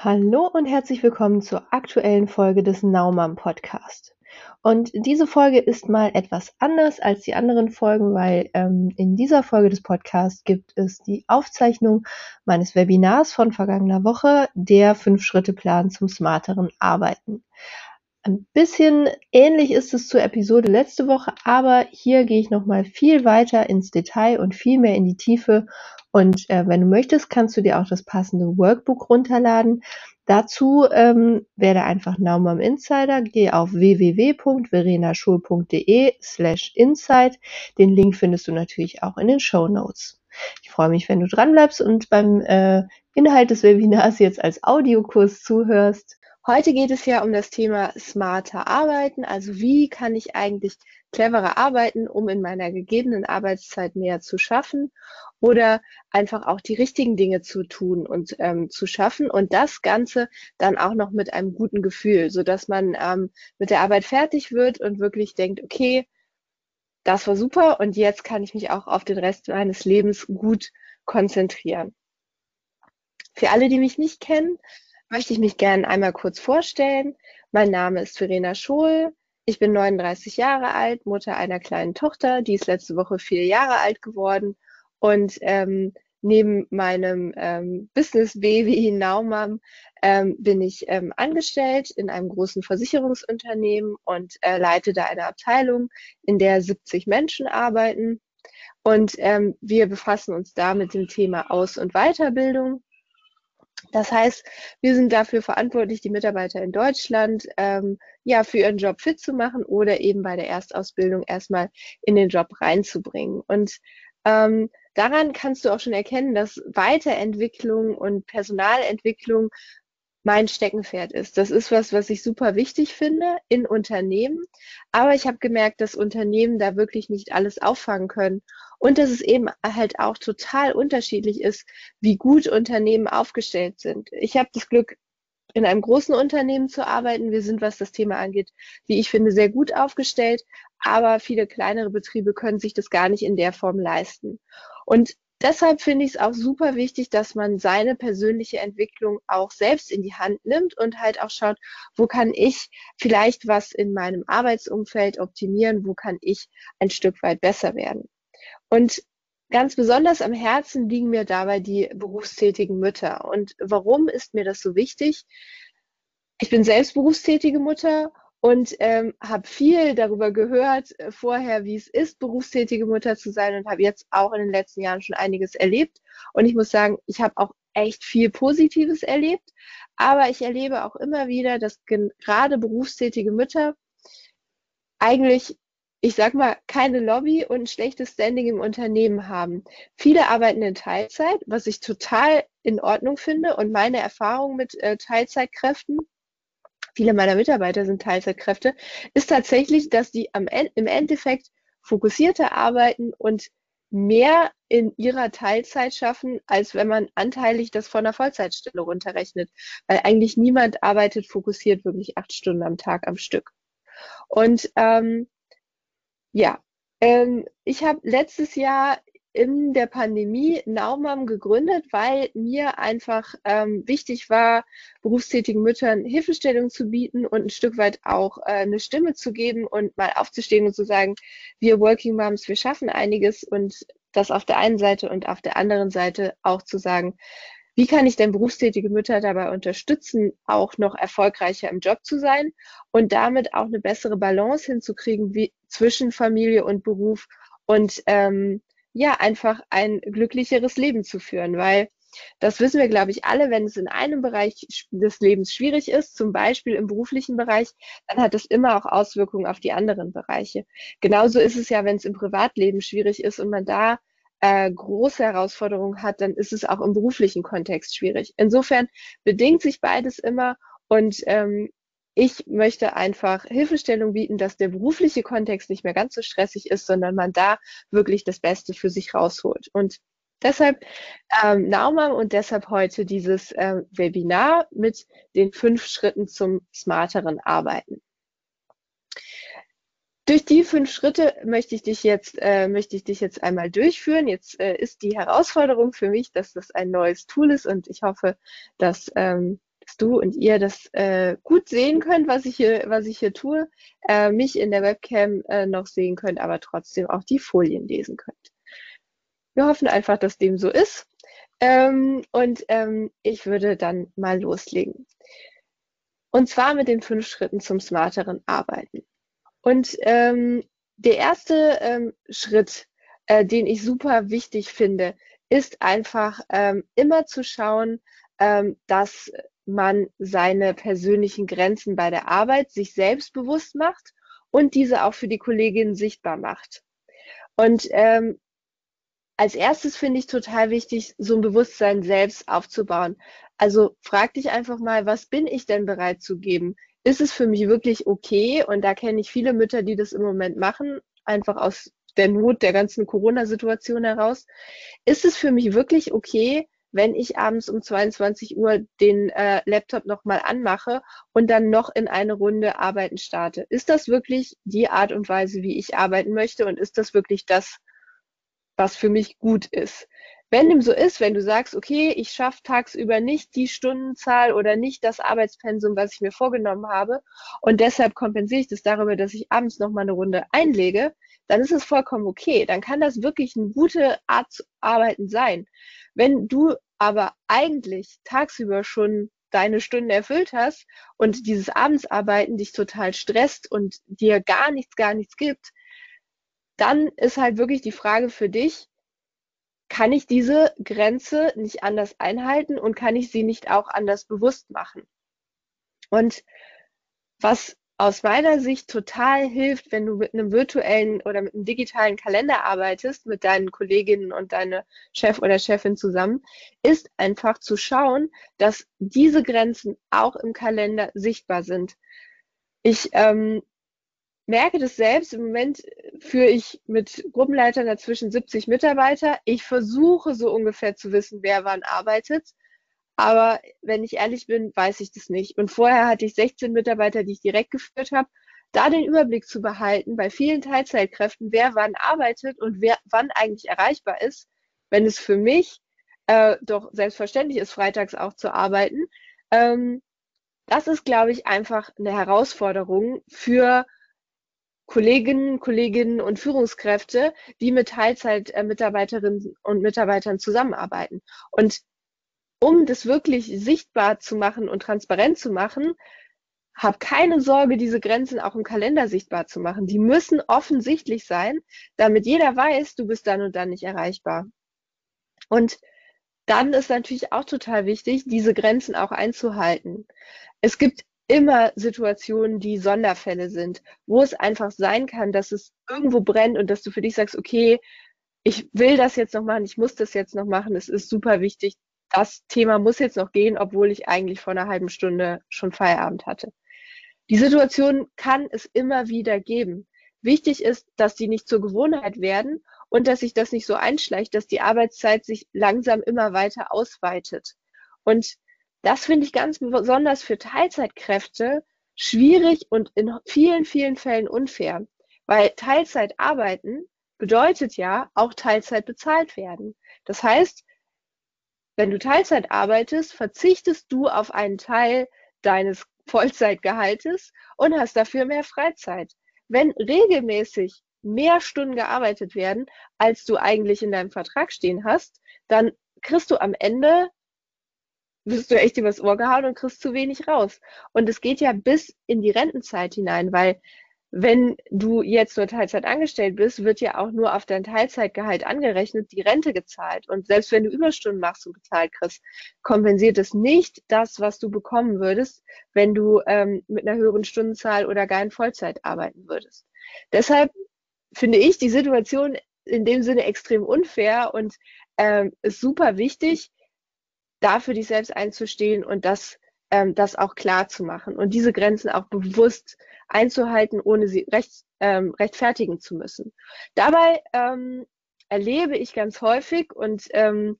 Hallo und herzlich willkommen zur aktuellen Folge des Naumann Podcast. Und diese Folge ist mal etwas anders als die anderen Folgen, weil ähm, in dieser Folge des Podcasts gibt es die Aufzeichnung meines Webinars von vergangener Woche, der Fünf-Schritte-Plan zum smarteren Arbeiten. Ein bisschen ähnlich ist es zur Episode letzte Woche, aber hier gehe ich nochmal viel weiter ins Detail und viel mehr in die Tiefe. Und äh, wenn du möchtest, kannst du dir auch das passende Workbook runterladen. Dazu ähm, werde einfach Naumann Insider, geh auf www.verenaschul.de slash insight. Den Link findest du natürlich auch in den Show Notes. Ich freue mich, wenn du dranbleibst und beim äh, Inhalt des Webinars jetzt als Audiokurs zuhörst. Heute geht es ja um das Thema smarter Arbeiten. Also wie kann ich eigentlich cleverer arbeiten, um in meiner gegebenen Arbeitszeit mehr zu schaffen oder einfach auch die richtigen Dinge zu tun und ähm, zu schaffen und das Ganze dann auch noch mit einem guten Gefühl, so dass man ähm, mit der Arbeit fertig wird und wirklich denkt, okay, das war super und jetzt kann ich mich auch auf den Rest meines Lebens gut konzentrieren. Für alle, die mich nicht kennen, möchte ich mich gerne einmal kurz vorstellen. Mein Name ist Verena Schohl. Ich bin 39 Jahre alt, Mutter einer kleinen Tochter, die ist letzte Woche vier Jahre alt geworden. Und ähm, neben meinem ähm, Business Baby Naumam ähm, bin ich ähm, angestellt in einem großen Versicherungsunternehmen und äh, leite da eine Abteilung, in der 70 Menschen arbeiten. Und ähm, wir befassen uns da mit dem Thema Aus- und Weiterbildung. Das heißt, wir sind dafür verantwortlich, die Mitarbeiter in Deutschland ähm, ja für ihren Job fit zu machen oder eben bei der Erstausbildung erstmal in den Job reinzubringen. Und ähm, daran kannst du auch schon erkennen, dass Weiterentwicklung und Personalentwicklung mein Steckenpferd ist. Das ist was, was ich super wichtig finde in Unternehmen. Aber ich habe gemerkt, dass Unternehmen da wirklich nicht alles auffangen können. Und dass es eben halt auch total unterschiedlich ist, wie gut Unternehmen aufgestellt sind. Ich habe das Glück, in einem großen Unternehmen zu arbeiten. Wir sind, was das Thema angeht, wie ich finde, sehr gut aufgestellt. Aber viele kleinere Betriebe können sich das gar nicht in der Form leisten. Und deshalb finde ich es auch super wichtig, dass man seine persönliche Entwicklung auch selbst in die Hand nimmt und halt auch schaut, wo kann ich vielleicht was in meinem Arbeitsumfeld optimieren, wo kann ich ein Stück weit besser werden. Und ganz besonders am Herzen liegen mir dabei die berufstätigen Mütter. Und warum ist mir das so wichtig? Ich bin selbst berufstätige Mutter und ähm, habe viel darüber gehört äh, vorher, wie es ist, berufstätige Mutter zu sein und habe jetzt auch in den letzten Jahren schon einiges erlebt. Und ich muss sagen, ich habe auch echt viel Positives erlebt, aber ich erlebe auch immer wieder, dass gerade berufstätige Mütter eigentlich ich sag mal, keine Lobby und ein schlechtes Standing im Unternehmen haben. Viele arbeiten in Teilzeit, was ich total in Ordnung finde und meine Erfahrung mit äh, Teilzeitkräften viele meiner Mitarbeiter sind Teilzeitkräfte, ist tatsächlich, dass die am, im Endeffekt fokussierter arbeiten und mehr in ihrer Teilzeit schaffen, als wenn man anteilig das von einer Vollzeitstelle runterrechnet. Weil eigentlich niemand arbeitet fokussiert wirklich acht Stunden am Tag am Stück. Und ähm, ja, ähm, ich habe letztes Jahr in der Pandemie Naumam gegründet, weil mir einfach ähm, wichtig war, berufstätigen Müttern Hilfestellung zu bieten und ein Stück weit auch äh, eine Stimme zu geben und mal aufzustehen und zu sagen, wir Working Moms, wir schaffen einiges und das auf der einen Seite und auf der anderen Seite auch zu sagen, wie kann ich denn berufstätige Mütter dabei unterstützen, auch noch erfolgreicher im Job zu sein und damit auch eine bessere Balance hinzukriegen wie zwischen Familie und Beruf und ähm, ja, einfach ein glücklicheres Leben zu führen, weil das wissen wir, glaube ich, alle, wenn es in einem Bereich des Lebens schwierig ist, zum Beispiel im beruflichen Bereich, dann hat es immer auch Auswirkungen auf die anderen Bereiche. Genauso ist es ja, wenn es im Privatleben schwierig ist und man da äh, große Herausforderungen hat, dann ist es auch im beruflichen Kontext schwierig. Insofern bedingt sich beides immer und ähm, ich möchte einfach Hilfestellung bieten, dass der berufliche Kontext nicht mehr ganz so stressig ist, sondern man da wirklich das Beste für sich rausholt. Und deshalb ähm, Naumann und deshalb heute dieses äh, Webinar mit den fünf Schritten zum smarteren Arbeiten. Durch die fünf Schritte möchte ich dich jetzt, äh, möchte ich dich jetzt einmal durchführen. Jetzt äh, ist die Herausforderung für mich, dass das ein neues Tool ist und ich hoffe, dass ähm, du und ihr das äh, gut sehen könnt, was ich hier, was ich hier tue, äh, mich in der Webcam äh, noch sehen könnt, aber trotzdem auch die Folien lesen könnt. Wir hoffen einfach, dass dem so ist. Ähm, und ähm, ich würde dann mal loslegen. Und zwar mit den fünf Schritten zum smarteren Arbeiten. Und ähm, der erste ähm, Schritt, äh, den ich super wichtig finde, ist einfach ähm, immer zu schauen, ähm, dass man seine persönlichen Grenzen bei der Arbeit sich selbst bewusst macht und diese auch für die Kolleginnen sichtbar macht. Und ähm, als erstes finde ich total wichtig, so ein Bewusstsein selbst aufzubauen. Also frag dich einfach mal, was bin ich denn bereit zu geben? Ist es für mich wirklich okay? Und da kenne ich viele Mütter, die das im Moment machen, einfach aus der Not der ganzen Corona-Situation heraus. Ist es für mich wirklich okay, wenn ich abends um 22 Uhr den äh, Laptop nochmal anmache und dann noch in eine Runde arbeiten starte? Ist das wirklich die Art und Weise, wie ich arbeiten möchte? Und ist das wirklich das, was für mich gut ist? Wenn dem so ist, wenn du sagst, okay, ich schaffe tagsüber nicht die Stundenzahl oder nicht das Arbeitspensum, was ich mir vorgenommen habe und deshalb kompensiere ich das darüber, dass ich abends nochmal eine Runde einlege, dann ist es vollkommen okay. Dann kann das wirklich eine gute Art zu arbeiten sein. Wenn du aber eigentlich tagsüber schon deine Stunden erfüllt hast und dieses Abendsarbeiten dich total stresst und dir gar nichts, gar nichts gibt, dann ist halt wirklich die Frage für dich, kann ich diese Grenze nicht anders einhalten und kann ich sie nicht auch anders bewusst machen? Und was aus meiner Sicht total hilft, wenn du mit einem virtuellen oder mit einem digitalen Kalender arbeitest, mit deinen Kolleginnen und deine Chef oder Chefin zusammen, ist einfach zu schauen, dass diese Grenzen auch im Kalender sichtbar sind. Ich ähm, merke das selbst. Im Moment führe ich mit Gruppenleitern dazwischen 70 Mitarbeiter. Ich versuche so ungefähr zu wissen, wer wann arbeitet. Aber wenn ich ehrlich bin, weiß ich das nicht. Und vorher hatte ich 16 Mitarbeiter, die ich direkt geführt habe. Da den Überblick zu behalten, bei vielen Teilzeitkräften, wer wann arbeitet und wer wann eigentlich erreichbar ist, wenn es für mich äh, doch selbstverständlich ist, freitags auch zu arbeiten, ähm, das ist, glaube ich, einfach eine Herausforderung für Kolleginnen, Kolleginnen und Führungskräfte, die mit Teilzeitmitarbeiterinnen und Mitarbeitern zusammenarbeiten. Und um das wirklich sichtbar zu machen und transparent zu machen, hab keine Sorge, diese Grenzen auch im Kalender sichtbar zu machen. Die müssen offensichtlich sein, damit jeder weiß, du bist dann und dann nicht erreichbar. Und dann ist natürlich auch total wichtig, diese Grenzen auch einzuhalten. Es gibt immer Situationen, die Sonderfälle sind, wo es einfach sein kann, dass es irgendwo brennt und dass du für dich sagst, okay, ich will das jetzt noch machen, ich muss das jetzt noch machen, es ist super wichtig, das Thema muss jetzt noch gehen, obwohl ich eigentlich vor einer halben Stunde schon Feierabend hatte. Die Situation kann es immer wieder geben. Wichtig ist, dass die nicht zur Gewohnheit werden und dass sich das nicht so einschleicht, dass die Arbeitszeit sich langsam immer weiter ausweitet. Und das finde ich ganz besonders für Teilzeitkräfte schwierig und in vielen, vielen Fällen unfair, weil Teilzeit arbeiten bedeutet ja auch Teilzeit bezahlt werden. Das heißt, wenn du Teilzeit arbeitest, verzichtest du auf einen Teil deines Vollzeitgehaltes und hast dafür mehr Freizeit. Wenn regelmäßig mehr Stunden gearbeitet werden, als du eigentlich in deinem Vertrag stehen hast, dann kriegst du am Ende, wirst du echt übers Ohr gehauen und kriegst zu wenig raus. Und es geht ja bis in die Rentenzeit hinein, weil wenn du jetzt nur Teilzeit angestellt bist, wird ja auch nur auf dein Teilzeitgehalt angerechnet die Rente gezahlt. Und selbst wenn du Überstunden machst und bezahlt kriegst, kompensiert es nicht das, was du bekommen würdest, wenn du ähm, mit einer höheren Stundenzahl oder gar in Vollzeit arbeiten würdest. Deshalb finde ich die Situation in dem Sinne extrem unfair und ähm, ist super wichtig, dafür dich selbst einzustehen und das, ähm, das auch klar zu machen und diese Grenzen auch bewusst einzuhalten, ohne sie recht, ähm, rechtfertigen zu müssen. Dabei ähm, erlebe ich ganz häufig und ähm,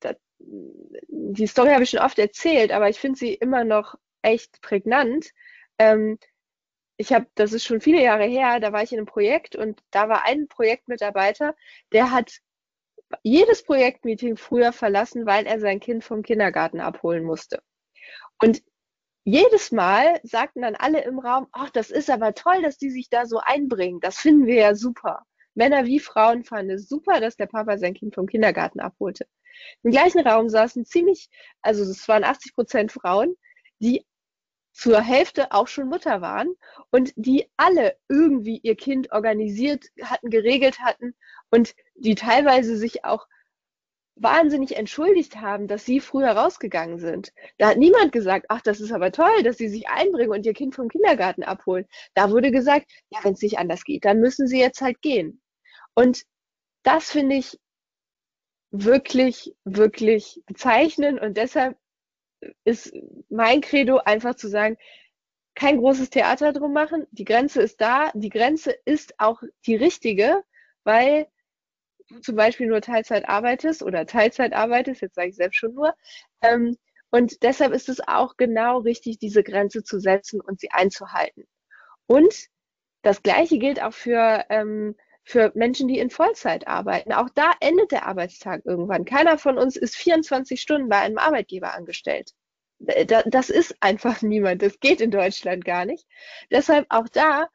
das, die Story habe ich schon oft erzählt, aber ich finde sie immer noch echt prägnant. Ähm, ich habe, das ist schon viele Jahre her, da war ich in einem Projekt und da war ein Projektmitarbeiter, der hat jedes Projektmeeting früher verlassen, weil er sein Kind vom Kindergarten abholen musste. Und jedes Mal sagten dann alle im Raum, ach, das ist aber toll, dass die sich da so einbringen. Das finden wir ja super. Männer wie Frauen fanden es super, dass der Papa sein Kind vom Kindergarten abholte. Im gleichen Raum saßen ziemlich, also es waren 80 Prozent Frauen, die zur Hälfte auch schon Mutter waren und die alle irgendwie ihr Kind organisiert hatten, geregelt hatten und die teilweise sich auch wahnsinnig entschuldigt haben, dass sie früher rausgegangen sind. Da hat niemand gesagt, ach, das ist aber toll, dass sie sich einbringen und ihr Kind vom Kindergarten abholen. Da wurde gesagt, ja, wenn es nicht anders geht, dann müssen sie jetzt halt gehen. Und das finde ich wirklich, wirklich bezeichnend und deshalb ist mein Credo einfach zu sagen, kein großes Theater drum machen. Die Grenze ist da. Die Grenze ist auch die richtige, weil zum Beispiel nur Teilzeit arbeitest oder Teilzeit arbeitest, jetzt sage ich selbst schon nur. Ähm, und deshalb ist es auch genau richtig, diese Grenze zu setzen und sie einzuhalten. Und das Gleiche gilt auch für, ähm, für Menschen, die in Vollzeit arbeiten. Auch da endet der Arbeitstag irgendwann. Keiner von uns ist 24 Stunden bei einem Arbeitgeber angestellt. Das ist einfach niemand. Das geht in Deutschland gar nicht. Deshalb auch da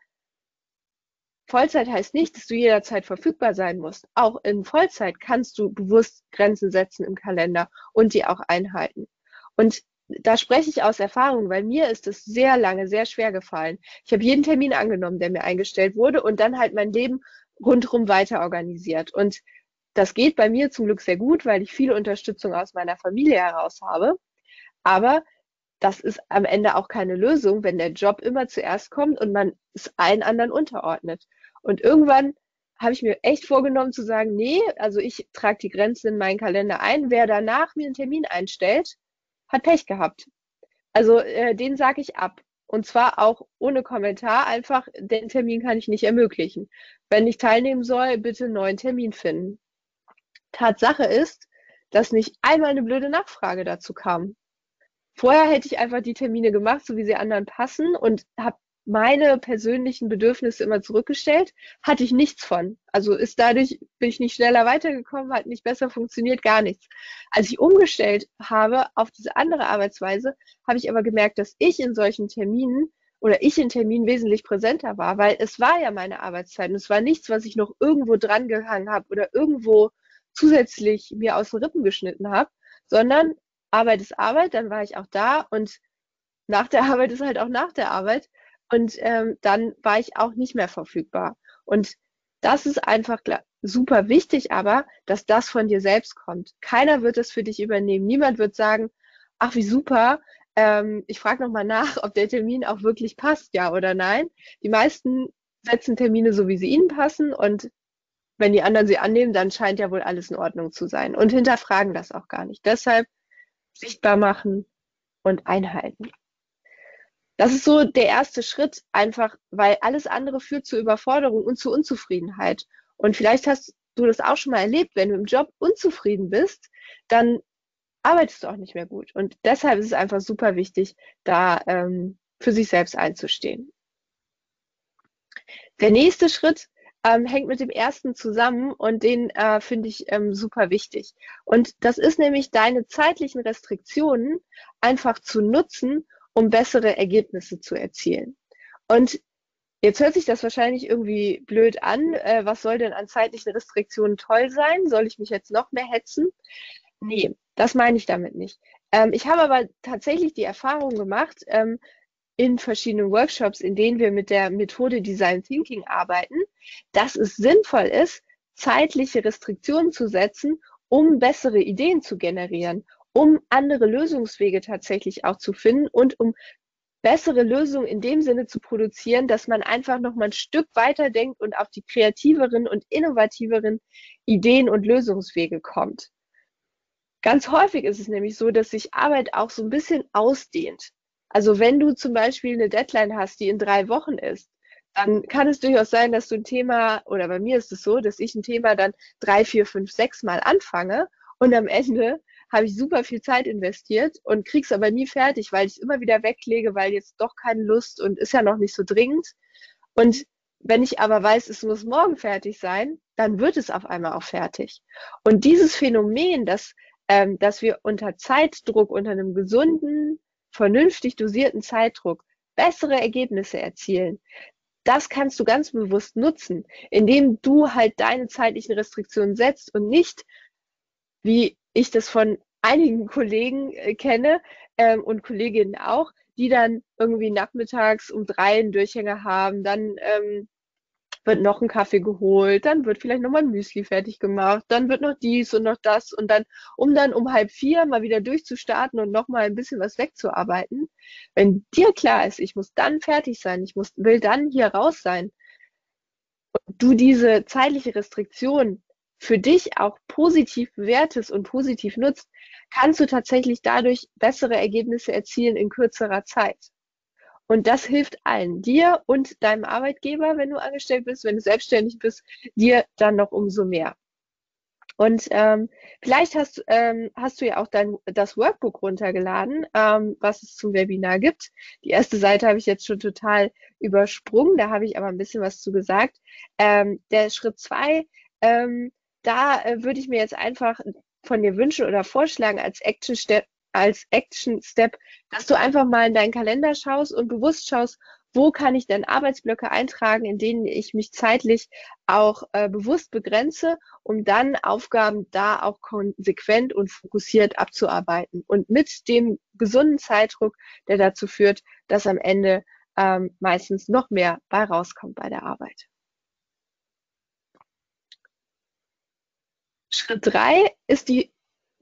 Vollzeit heißt nicht, dass du jederzeit verfügbar sein musst. Auch in Vollzeit kannst du bewusst Grenzen setzen im Kalender und die auch einhalten. Und da spreche ich aus Erfahrung, weil mir ist es sehr lange sehr schwer gefallen. Ich habe jeden Termin angenommen, der mir eingestellt wurde und dann halt mein Leben rundherum weiter organisiert. Und das geht bei mir zum Glück sehr gut, weil ich viele Unterstützung aus meiner Familie heraus habe. Aber das ist am Ende auch keine Lösung, wenn der Job immer zuerst kommt und man es allen anderen unterordnet. Und irgendwann habe ich mir echt vorgenommen zu sagen, nee, also ich trage die Grenzen in meinen Kalender ein. Wer danach mir einen Termin einstellt, hat Pech gehabt. Also äh, den sage ich ab. Und zwar auch ohne Kommentar, einfach, den Termin kann ich nicht ermöglichen. Wenn ich teilnehmen soll, bitte einen neuen Termin finden. Tatsache ist, dass nicht einmal eine blöde Nachfrage dazu kam. Vorher hätte ich einfach die Termine gemacht, so wie sie anderen passen und habe meine persönlichen Bedürfnisse immer zurückgestellt, hatte ich nichts von. Also ist dadurch, bin ich nicht schneller weitergekommen, hat nicht besser funktioniert, gar nichts. Als ich umgestellt habe auf diese andere Arbeitsweise, habe ich aber gemerkt, dass ich in solchen Terminen oder ich in Terminen wesentlich präsenter war, weil es war ja meine Arbeitszeit und es war nichts, was ich noch irgendwo dran gehangen habe oder irgendwo zusätzlich mir aus den Rippen geschnitten habe, sondern Arbeit ist Arbeit, dann war ich auch da und nach der Arbeit ist halt auch nach der Arbeit. Und ähm, dann war ich auch nicht mehr verfügbar. Und das ist einfach super wichtig, aber dass das von dir selbst kommt. Keiner wird es für dich übernehmen. Niemand wird sagen, ach wie super, ähm, ich frage nochmal nach, ob der Termin auch wirklich passt, ja oder nein. Die meisten setzen Termine so, wie sie ihnen passen und wenn die anderen sie annehmen, dann scheint ja wohl alles in Ordnung zu sein und hinterfragen das auch gar nicht. Deshalb sichtbar machen und einhalten. Das ist so der erste Schritt, einfach, weil alles andere führt zu Überforderung und zu Unzufriedenheit. Und vielleicht hast du das auch schon mal erlebt, wenn du im Job unzufrieden bist, dann arbeitest du auch nicht mehr gut. Und deshalb ist es einfach super wichtig, da ähm, für sich selbst einzustehen. Der nächste Schritt ähm, hängt mit dem ersten zusammen und den äh, finde ich ähm, super wichtig. Und das ist nämlich deine zeitlichen Restriktionen einfach zu nutzen, um bessere Ergebnisse zu erzielen. Und jetzt hört sich das wahrscheinlich irgendwie blöd an. Äh, was soll denn an zeitlichen Restriktionen toll sein? Soll ich mich jetzt noch mehr hetzen? Nee, das meine ich damit nicht. Ähm, ich habe aber tatsächlich die Erfahrung gemacht, ähm, in verschiedenen Workshops, in denen wir mit der Methode Design Thinking arbeiten, dass es sinnvoll ist, zeitliche Restriktionen zu setzen, um bessere Ideen zu generieren um andere Lösungswege tatsächlich auch zu finden und um bessere Lösungen in dem Sinne zu produzieren, dass man einfach noch mal ein Stück weiter denkt und auf die kreativeren und innovativeren Ideen und Lösungswege kommt. Ganz häufig ist es nämlich so, dass sich Arbeit auch so ein bisschen ausdehnt. Also wenn du zum Beispiel eine Deadline hast, die in drei Wochen ist, dann kann es durchaus sein, dass du ein Thema, oder bei mir ist es so, dass ich ein Thema dann drei, vier, fünf, sechs Mal anfange und am Ende habe ich super viel Zeit investiert und krieg's aber nie fertig, weil ich es immer wieder weglege, weil jetzt doch keine Lust und ist ja noch nicht so dringend. Und wenn ich aber weiß, es muss morgen fertig sein, dann wird es auf einmal auch fertig. Und dieses Phänomen, dass, ähm, dass wir unter Zeitdruck, unter einem gesunden vernünftig dosierten Zeitdruck bessere Ergebnisse erzielen, das kannst du ganz bewusst nutzen, indem du halt deine zeitlichen Restriktionen setzt und nicht, wie ich das von einigen Kollegen äh, kenne ähm, und Kolleginnen auch, die dann irgendwie nachmittags um drei einen Durchhänger haben, dann ähm, wird noch ein Kaffee geholt, dann wird vielleicht nochmal ein Müsli fertig gemacht, dann wird noch dies und noch das und dann, um dann um halb vier mal wieder durchzustarten und nochmal ein bisschen was wegzuarbeiten. Wenn dir klar ist, ich muss dann fertig sein, ich muss, will dann hier raus sein, und du diese zeitliche Restriktion für dich auch positiv bewertest und positiv nutzt, kannst du tatsächlich dadurch bessere Ergebnisse erzielen in kürzerer Zeit. Und das hilft allen, dir und deinem Arbeitgeber, wenn du angestellt bist, wenn du selbstständig bist, dir dann noch umso mehr. Und ähm, vielleicht hast, ähm, hast du ja auch dein, das Workbook runtergeladen, ähm, was es zum Webinar gibt. Die erste Seite habe ich jetzt schon total übersprungen, da habe ich aber ein bisschen was zu gesagt. Ähm, der Schritt zwei, ähm, da äh, würde ich mir jetzt einfach von dir wünschen oder vorschlagen als Action Step, als Action Step, dass du einfach mal in deinen Kalender schaust und bewusst schaust, wo kann ich denn Arbeitsblöcke eintragen, in denen ich mich zeitlich auch äh, bewusst begrenze, um dann Aufgaben da auch konsequent und fokussiert abzuarbeiten und mit dem gesunden Zeitdruck, der dazu führt, dass am Ende ähm, meistens noch mehr bei rauskommt bei der Arbeit. Schritt drei ist die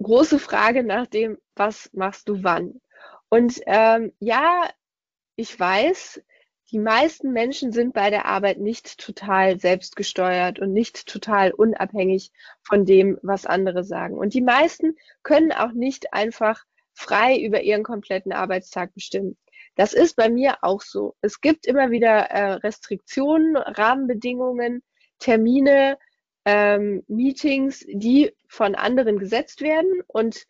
große Frage nach dem, was machst du wann? Und ähm, ja, ich weiß, die meisten Menschen sind bei der Arbeit nicht total selbstgesteuert und nicht total unabhängig von dem, was andere sagen. Und die meisten können auch nicht einfach frei über ihren kompletten Arbeitstag bestimmen. Das ist bei mir auch so. Es gibt immer wieder äh, Restriktionen, Rahmenbedingungen, Termine, ähm, Meetings, die von anderen gesetzt werden und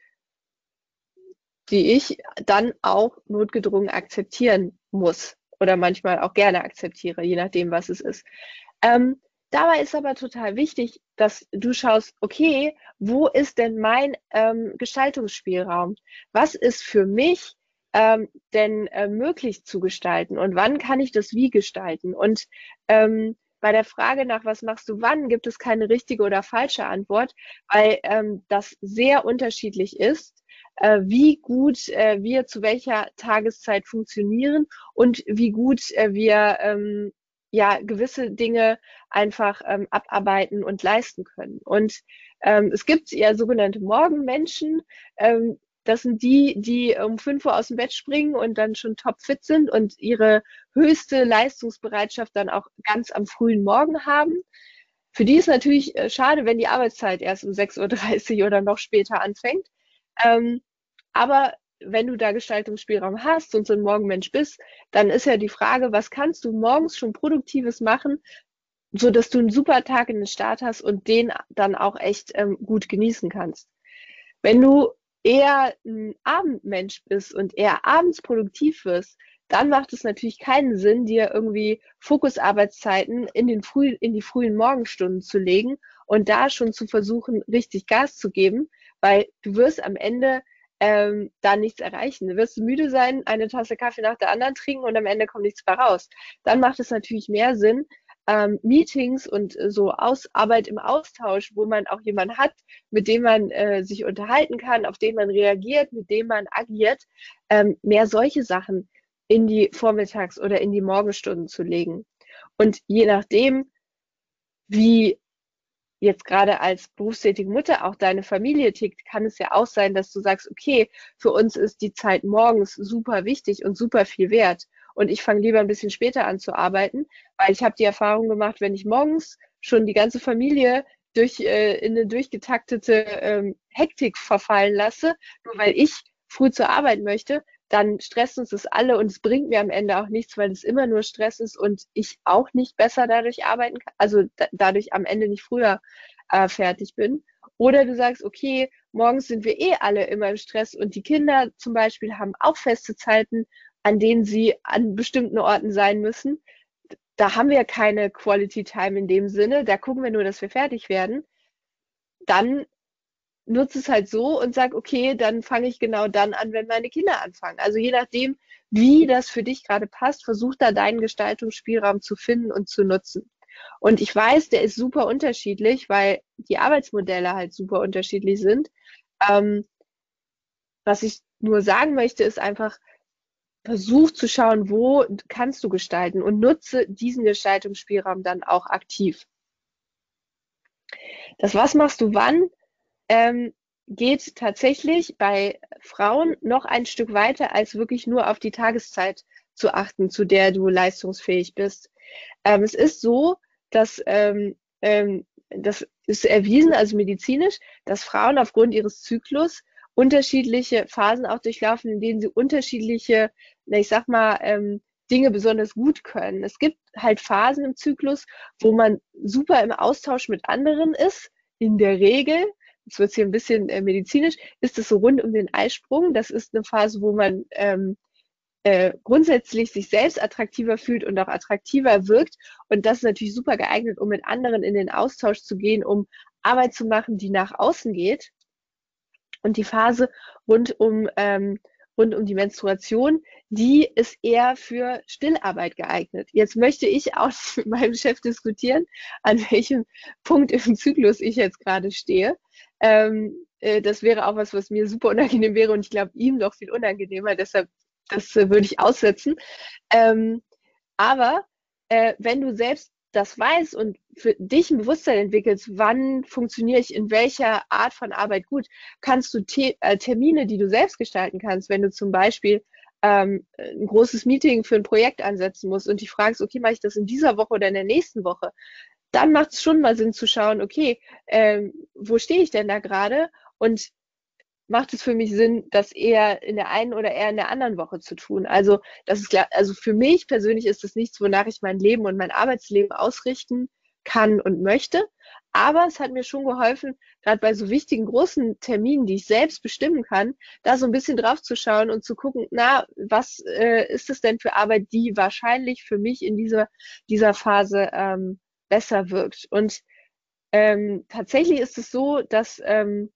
die ich dann auch notgedrungen akzeptieren muss oder manchmal auch gerne akzeptiere, je nachdem, was es ist. Ähm, dabei ist aber total wichtig, dass du schaust, okay, wo ist denn mein ähm, Gestaltungsspielraum? Was ist für mich ähm, denn äh, möglich zu gestalten und wann kann ich das wie gestalten? Und ähm, bei der Frage nach, was machst du wann, gibt es keine richtige oder falsche Antwort, weil ähm, das sehr unterschiedlich ist, äh, wie gut äh, wir zu welcher Tageszeit funktionieren und wie gut äh, wir ähm, ja gewisse Dinge einfach ähm, abarbeiten und leisten können. Und ähm, es gibt ja sogenannte Morgenmenschen, ähm, das sind die, die um 5 Uhr aus dem Bett springen und dann schon topfit sind und ihre höchste Leistungsbereitschaft dann auch ganz am frühen Morgen haben. Für die ist natürlich äh, schade, wenn die Arbeitszeit erst um 6.30 Uhr oder noch später anfängt. Ähm, aber wenn du da Gestaltungsspielraum hast und so ein Morgenmensch bist, dann ist ja die Frage, was kannst du morgens schon Produktives machen, so dass du einen super Tag in den Start hast und den dann auch echt ähm, gut genießen kannst. Wenn du eher ein Abendmensch bist und eher abends produktiv wirst, dann macht es natürlich keinen Sinn, dir irgendwie Fokusarbeitszeiten in, den früh, in die frühen Morgenstunden zu legen und da schon zu versuchen, richtig Gas zu geben, weil du wirst am Ende ähm, da nichts erreichen. Du wirst müde sein, eine Tasse Kaffee nach der anderen trinken und am Ende kommt nichts mehr raus. Dann macht es natürlich mehr Sinn, ähm, Meetings und äh, so Aus Arbeit im Austausch, wo man auch jemanden hat, mit dem man äh, sich unterhalten kann, auf den man reagiert, mit dem man agiert, ähm, mehr solche Sachen in die Vormittags- oder in die Morgenstunden zu legen. Und je nachdem, wie jetzt gerade als berufstätige Mutter auch deine Familie tickt, kann es ja auch sein, dass du sagst, okay, für uns ist die Zeit morgens super wichtig und super viel wert und ich fange lieber ein bisschen später an zu arbeiten, weil ich habe die Erfahrung gemacht, wenn ich morgens schon die ganze Familie durch äh, in eine durchgetaktete ähm, Hektik verfallen lasse, nur weil ich früh zur Arbeit möchte, dann stresst uns das alle und es bringt mir am Ende auch nichts, weil es immer nur Stress ist und ich auch nicht besser dadurch arbeiten kann, also da, dadurch am Ende nicht früher äh, fertig bin. Oder du sagst, okay, morgens sind wir eh alle immer im Stress und die Kinder zum Beispiel haben auch feste Zeiten, an denen sie an bestimmten Orten sein müssen. Da haben wir keine Quality Time in dem Sinne. Da gucken wir nur, dass wir fertig werden. Dann nutze es halt so und sag, okay, dann fange ich genau dann an, wenn meine Kinder anfangen. Also je nachdem, wie das für dich gerade passt, versuch da deinen Gestaltungsspielraum zu finden und zu nutzen. Und ich weiß, der ist super unterschiedlich, weil die Arbeitsmodelle halt super unterschiedlich sind. Ähm, was ich nur sagen möchte, ist einfach, versuch zu schauen, wo kannst du gestalten und nutze diesen Gestaltungsspielraum dann auch aktiv. Das Was machst du wann ähm, geht tatsächlich bei Frauen noch ein Stück weiter, als wirklich nur auf die Tageszeit zu achten, zu der du leistungsfähig bist. Ähm, es ist so, dass ähm, ähm, das ist erwiesen, also medizinisch, dass Frauen aufgrund ihres Zyklus unterschiedliche Phasen auch durchlaufen, in denen sie unterschiedliche, ich sag mal, ähm, Dinge besonders gut können. Es gibt halt Phasen im Zyklus, wo man super im Austausch mit anderen ist, in der Regel. Jetzt wird hier ein bisschen äh, medizinisch, ist es so rund um den Eisprung. Das ist eine Phase, wo man ähm, äh, grundsätzlich sich selbst attraktiver fühlt und auch attraktiver wirkt. Und das ist natürlich super geeignet, um mit anderen in den Austausch zu gehen, um Arbeit zu machen, die nach außen geht. Und die Phase rund um ähm, rund um die Menstruation, die ist eher für Stillarbeit geeignet. Jetzt möchte ich auch mit meinem Chef diskutieren, an welchem Punkt im Zyklus ich jetzt gerade stehe. Ähm, äh, das wäre auch was, was mir super unangenehm wäre und ich glaube ihm noch viel unangenehmer. Deshalb, das äh, würde ich aussetzen. Ähm, aber äh, wenn du selbst das weißt und für dich ein Bewusstsein entwickelst, wann funktioniere ich in welcher Art von Arbeit gut, kannst du Te äh, Termine, die du selbst gestalten kannst, wenn du zum Beispiel ähm, ein großes Meeting für ein Projekt ansetzen musst und dich fragst, okay, mache ich das in dieser Woche oder in der nächsten Woche, dann macht es schon mal Sinn zu schauen, okay, ähm, wo stehe ich denn da gerade? Und macht es für mich Sinn, das eher in der einen oder eher in der anderen Woche zu tun. Also das ist klar, also für mich persönlich ist das nichts, wonach ich mein Leben und mein Arbeitsleben ausrichten kann und möchte. Aber es hat mir schon geholfen, gerade bei so wichtigen großen Terminen, die ich selbst bestimmen kann, da so ein bisschen drauf zu schauen und zu gucken, na, was äh, ist es denn für Arbeit, die wahrscheinlich für mich in dieser, dieser Phase ähm, besser wirkt. Und ähm, tatsächlich ist es so, dass, ähm,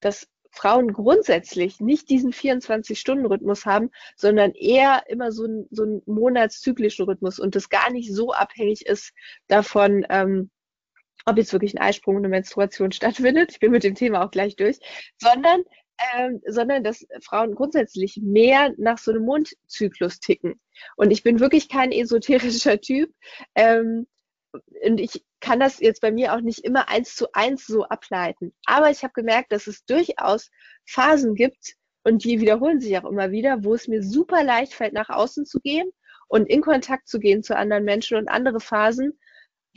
dass Frauen grundsätzlich nicht diesen 24-Stunden-Rhythmus haben, sondern eher immer so, ein, so einen monatszyklischen Rhythmus und das gar nicht so abhängig ist davon, ähm, ob jetzt wirklich ein Eisprung und eine Menstruation stattfindet. Ich bin mit dem Thema auch gleich durch, sondern ähm, sondern dass Frauen grundsätzlich mehr nach so einem Mondzyklus ticken. Und ich bin wirklich kein esoterischer Typ. Ähm, und ich kann das jetzt bei mir auch nicht immer eins zu eins so ableiten. Aber ich habe gemerkt, dass es durchaus Phasen gibt, und die wiederholen sich auch immer wieder, wo es mir super leicht fällt, nach außen zu gehen und in Kontakt zu gehen zu anderen Menschen und andere Phasen,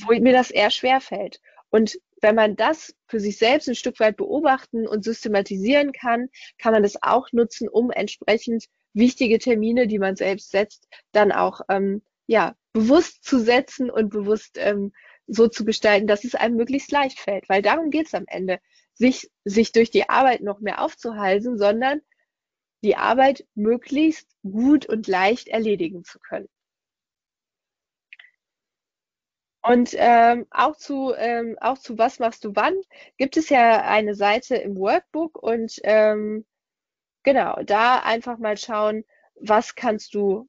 wo mir das eher schwer fällt. Und wenn man das für sich selbst ein Stück weit beobachten und systematisieren kann, kann man das auch nutzen, um entsprechend wichtige Termine, die man selbst setzt, dann auch ähm, ja bewusst zu setzen und bewusst ähm, so zu gestalten, dass es einem möglichst leicht fällt. Weil darum geht es am Ende, sich, sich durch die Arbeit noch mehr aufzuhalsen, sondern die Arbeit möglichst gut und leicht erledigen zu können. Und ähm, auch zu ähm, auch zu was machst du wann gibt es ja eine Seite im Workbook und ähm, genau da einfach mal schauen, was kannst du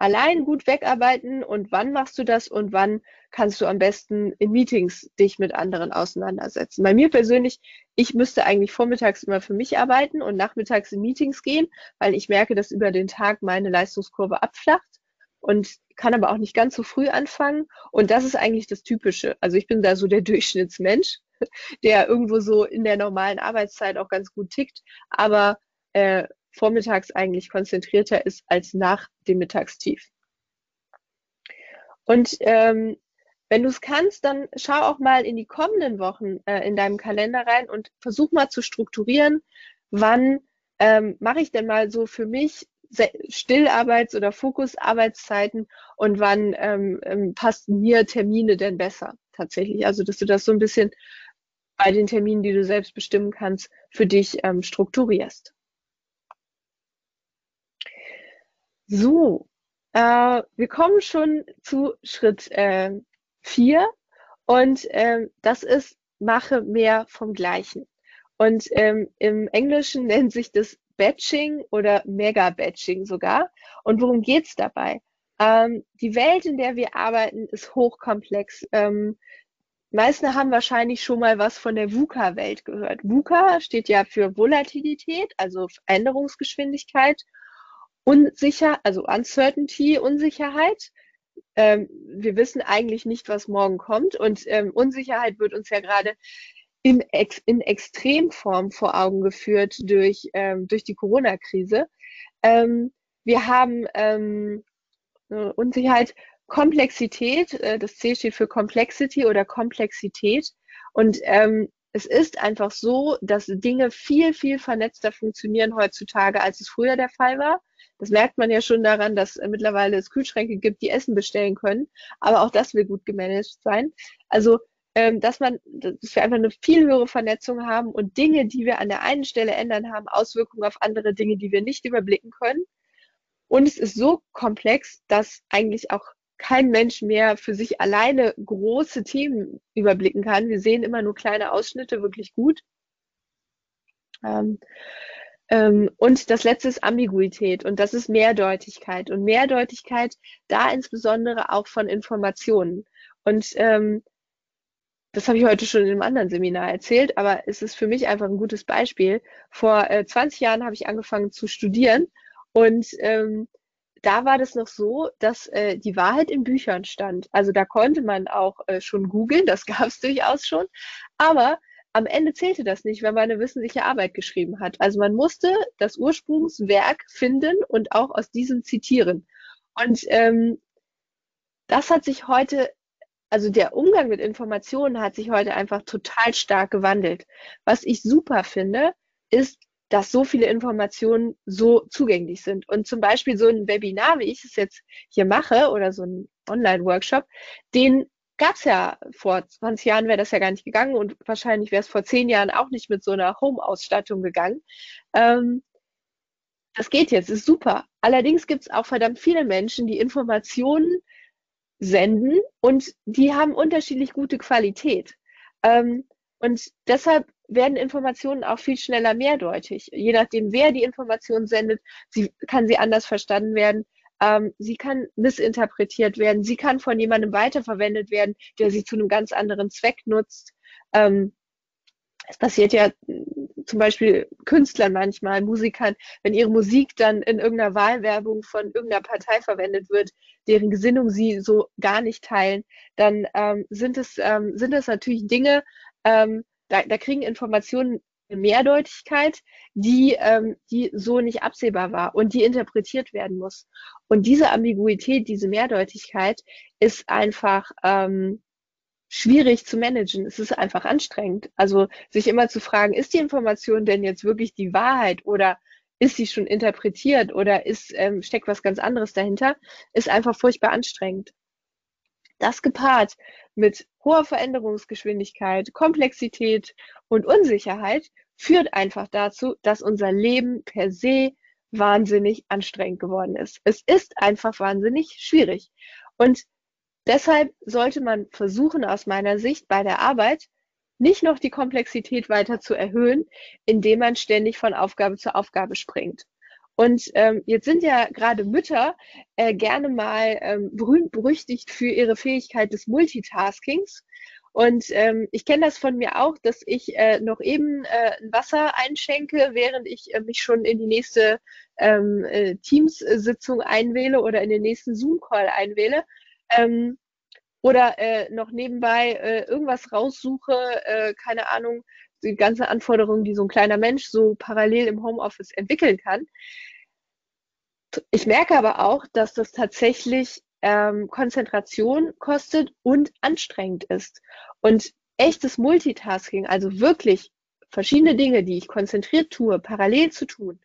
allein gut wegarbeiten und wann machst du das und wann kannst du am besten in Meetings dich mit anderen auseinandersetzen. Bei mir persönlich, ich müsste eigentlich vormittags immer für mich arbeiten und nachmittags in Meetings gehen, weil ich merke, dass über den Tag meine Leistungskurve abflacht und kann aber auch nicht ganz so früh anfangen. Und das ist eigentlich das Typische. Also ich bin da so der Durchschnittsmensch, der irgendwo so in der normalen Arbeitszeit auch ganz gut tickt, aber äh, vormittags eigentlich konzentrierter ist als nach dem Mittagstief. Und ähm, wenn du es kannst, dann schau auch mal in die kommenden Wochen äh, in deinem Kalender rein und versuch mal zu strukturieren, wann ähm, mache ich denn mal so für mich Stillarbeits- oder Fokusarbeitszeiten und wann ähm, ähm, passen mir Termine denn besser tatsächlich. Also dass du das so ein bisschen bei den Terminen, die du selbst bestimmen kannst, für dich ähm, strukturierst. So, äh, wir kommen schon zu Schritt äh, vier und äh, das ist, mache mehr vom Gleichen. Und ähm, im Englischen nennt sich das Batching oder Mega-Batching sogar. Und worum geht's dabei? Ähm, die Welt, in der wir arbeiten, ist hochkomplex. Ähm, meisten haben wahrscheinlich schon mal was von der VUCA-Welt gehört. VUCA steht ja für Volatilität, also Änderungsgeschwindigkeit, Unsicher, also Uncertainty, Unsicherheit. Ähm, wir wissen eigentlich nicht, was morgen kommt und ähm, Unsicherheit wird uns ja gerade in, Ex in Extremform vor Augen geführt durch, ähm, durch die Corona-Krise. Ähm, wir haben ähm, Unsicherheit, Komplexität, äh, das C steht für Complexity oder Komplexität. Und ähm, es ist einfach so, dass Dinge viel, viel vernetzter funktionieren heutzutage, als es früher der Fall war. Das merkt man ja schon daran, dass äh, mittlerweile es Kühlschränke gibt, die Essen bestellen können. Aber auch das will gut gemanagt sein. Also, ähm, dass man, dass wir einfach eine viel höhere Vernetzung haben und Dinge, die wir an der einen Stelle ändern, haben Auswirkungen auf andere Dinge, die wir nicht überblicken können. Und es ist so komplex, dass eigentlich auch kein Mensch mehr für sich alleine große Themen überblicken kann. Wir sehen immer nur kleine Ausschnitte wirklich gut. Ähm, und das letzte ist Ambiguität und das ist Mehrdeutigkeit. Und Mehrdeutigkeit da insbesondere auch von Informationen. Und ähm, das habe ich heute schon in einem anderen Seminar erzählt, aber es ist für mich einfach ein gutes Beispiel. Vor äh, 20 Jahren habe ich angefangen zu studieren und ähm, da war das noch so, dass äh, die Wahrheit in Büchern stand. Also da konnte man auch äh, schon googeln, das gab es durchaus schon. Aber am Ende zählte das nicht, wenn man eine wissenschaftliche Arbeit geschrieben hat. Also man musste das Ursprungswerk finden und auch aus diesem zitieren. Und ähm, das hat sich heute, also der Umgang mit Informationen hat sich heute einfach total stark gewandelt. Was ich super finde, ist, dass so viele Informationen so zugänglich sind. Und zum Beispiel so ein Webinar, wie ich es jetzt hier mache, oder so ein Online-Workshop, den gab es ja vor 20 Jahren wäre das ja gar nicht gegangen und wahrscheinlich wäre es vor 10 Jahren auch nicht mit so einer Home-Ausstattung gegangen. Ähm, das geht jetzt, ist super. Allerdings gibt es auch verdammt viele Menschen, die Informationen senden und die haben unterschiedlich gute Qualität. Ähm, und deshalb werden Informationen auch viel schneller mehrdeutig. Je nachdem, wer die Information sendet, sie, kann sie anders verstanden werden. Ähm, sie kann missinterpretiert werden. Sie kann von jemandem weiterverwendet werden, der sie zu einem ganz anderen Zweck nutzt. Ähm, es passiert ja zum Beispiel Künstlern manchmal, Musikern, wenn ihre Musik dann in irgendeiner Wahlwerbung von irgendeiner Partei verwendet wird, deren Gesinnung sie so gar nicht teilen, dann ähm, sind es ähm, sind es natürlich Dinge, ähm, da, da kriegen Informationen Mehrdeutigkeit, die, ähm, die so nicht absehbar war und die interpretiert werden muss. Und diese Ambiguität, diese Mehrdeutigkeit ist einfach ähm, schwierig zu managen. Es ist einfach anstrengend. Also sich immer zu fragen, ist die Information denn jetzt wirklich die Wahrheit oder ist sie schon interpretiert oder ist, ähm, steckt was ganz anderes dahinter, ist einfach furchtbar anstrengend. Das gepaart mit hoher Veränderungsgeschwindigkeit, Komplexität und Unsicherheit führt einfach dazu, dass unser Leben per se wahnsinnig anstrengend geworden ist. Es ist einfach wahnsinnig schwierig. Und deshalb sollte man versuchen, aus meiner Sicht bei der Arbeit nicht noch die Komplexität weiter zu erhöhen, indem man ständig von Aufgabe zu Aufgabe springt. Und ähm, jetzt sind ja gerade Mütter äh, gerne mal ähm, berühmt berüchtigt für ihre Fähigkeit des Multitaskings. Und ähm, ich kenne das von mir auch, dass ich äh, noch eben äh, ein Wasser einschenke, während ich äh, mich schon in die nächste ähm, äh, Teams-Sitzung einwähle oder in den nächsten Zoom-Call einwähle. Ähm, oder äh, noch nebenbei äh, irgendwas raussuche, äh, keine Ahnung, die ganzen Anforderungen, die so ein kleiner Mensch so parallel im Homeoffice entwickeln kann. Ich merke aber auch, dass das tatsächlich ähm, Konzentration kostet und anstrengend ist. Und echtes Multitasking, also wirklich verschiedene Dinge, die ich konzentriert tue, parallel zu tun,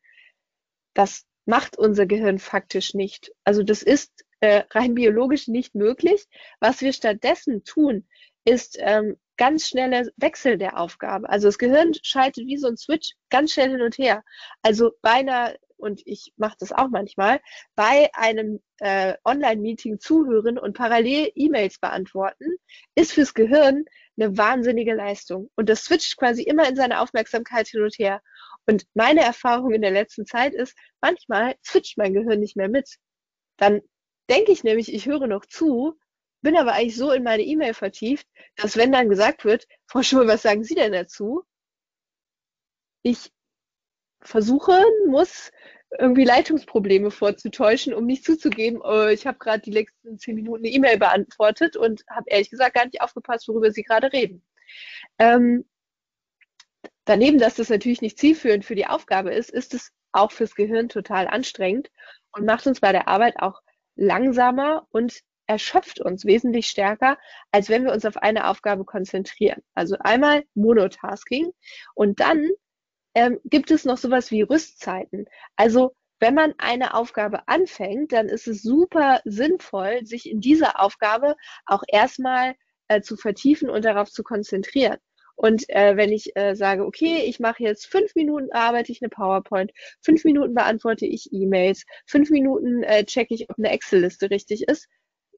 das macht unser Gehirn faktisch nicht. Also das ist äh, rein biologisch nicht möglich. Was wir stattdessen tun, ist ähm, ganz schnelle Wechsel der Aufgabe. Also das Gehirn schaltet wie so ein Switch ganz schnell hin und her. Also bei einer und ich mache das auch manchmal, bei einem äh, Online-Meeting zuhören und parallel E-Mails beantworten, ist fürs Gehirn eine wahnsinnige Leistung. Und das switcht quasi immer in seiner Aufmerksamkeit hin und her. Und meine Erfahrung in der letzten Zeit ist, manchmal switcht mein Gehirn nicht mehr mit. Dann denke ich nämlich, ich höre noch zu, bin aber eigentlich so in meine E-Mail vertieft, dass wenn dann gesagt wird, Frau Schul, was sagen Sie denn dazu? Ich versuchen muss, irgendwie Leitungsprobleme vorzutäuschen, um nicht zuzugeben, oh, ich habe gerade die letzten zehn Minuten eine E-Mail beantwortet und habe ehrlich gesagt gar nicht aufgepasst, worüber Sie gerade reden. Ähm, daneben, dass das natürlich nicht zielführend für die Aufgabe ist, ist es auch fürs Gehirn total anstrengend und macht uns bei der Arbeit auch langsamer und erschöpft uns wesentlich stärker, als wenn wir uns auf eine Aufgabe konzentrieren. Also einmal Monotasking und dann ähm, gibt es noch sowas wie Rüstzeiten. Also wenn man eine Aufgabe anfängt, dann ist es super sinnvoll, sich in dieser Aufgabe auch erstmal äh, zu vertiefen und darauf zu konzentrieren. Und äh, wenn ich äh, sage, okay, ich mache jetzt fünf Minuten, arbeite ich eine PowerPoint, fünf Minuten beantworte ich E-Mails, fünf Minuten äh, checke ich, ob eine Excel-Liste richtig ist,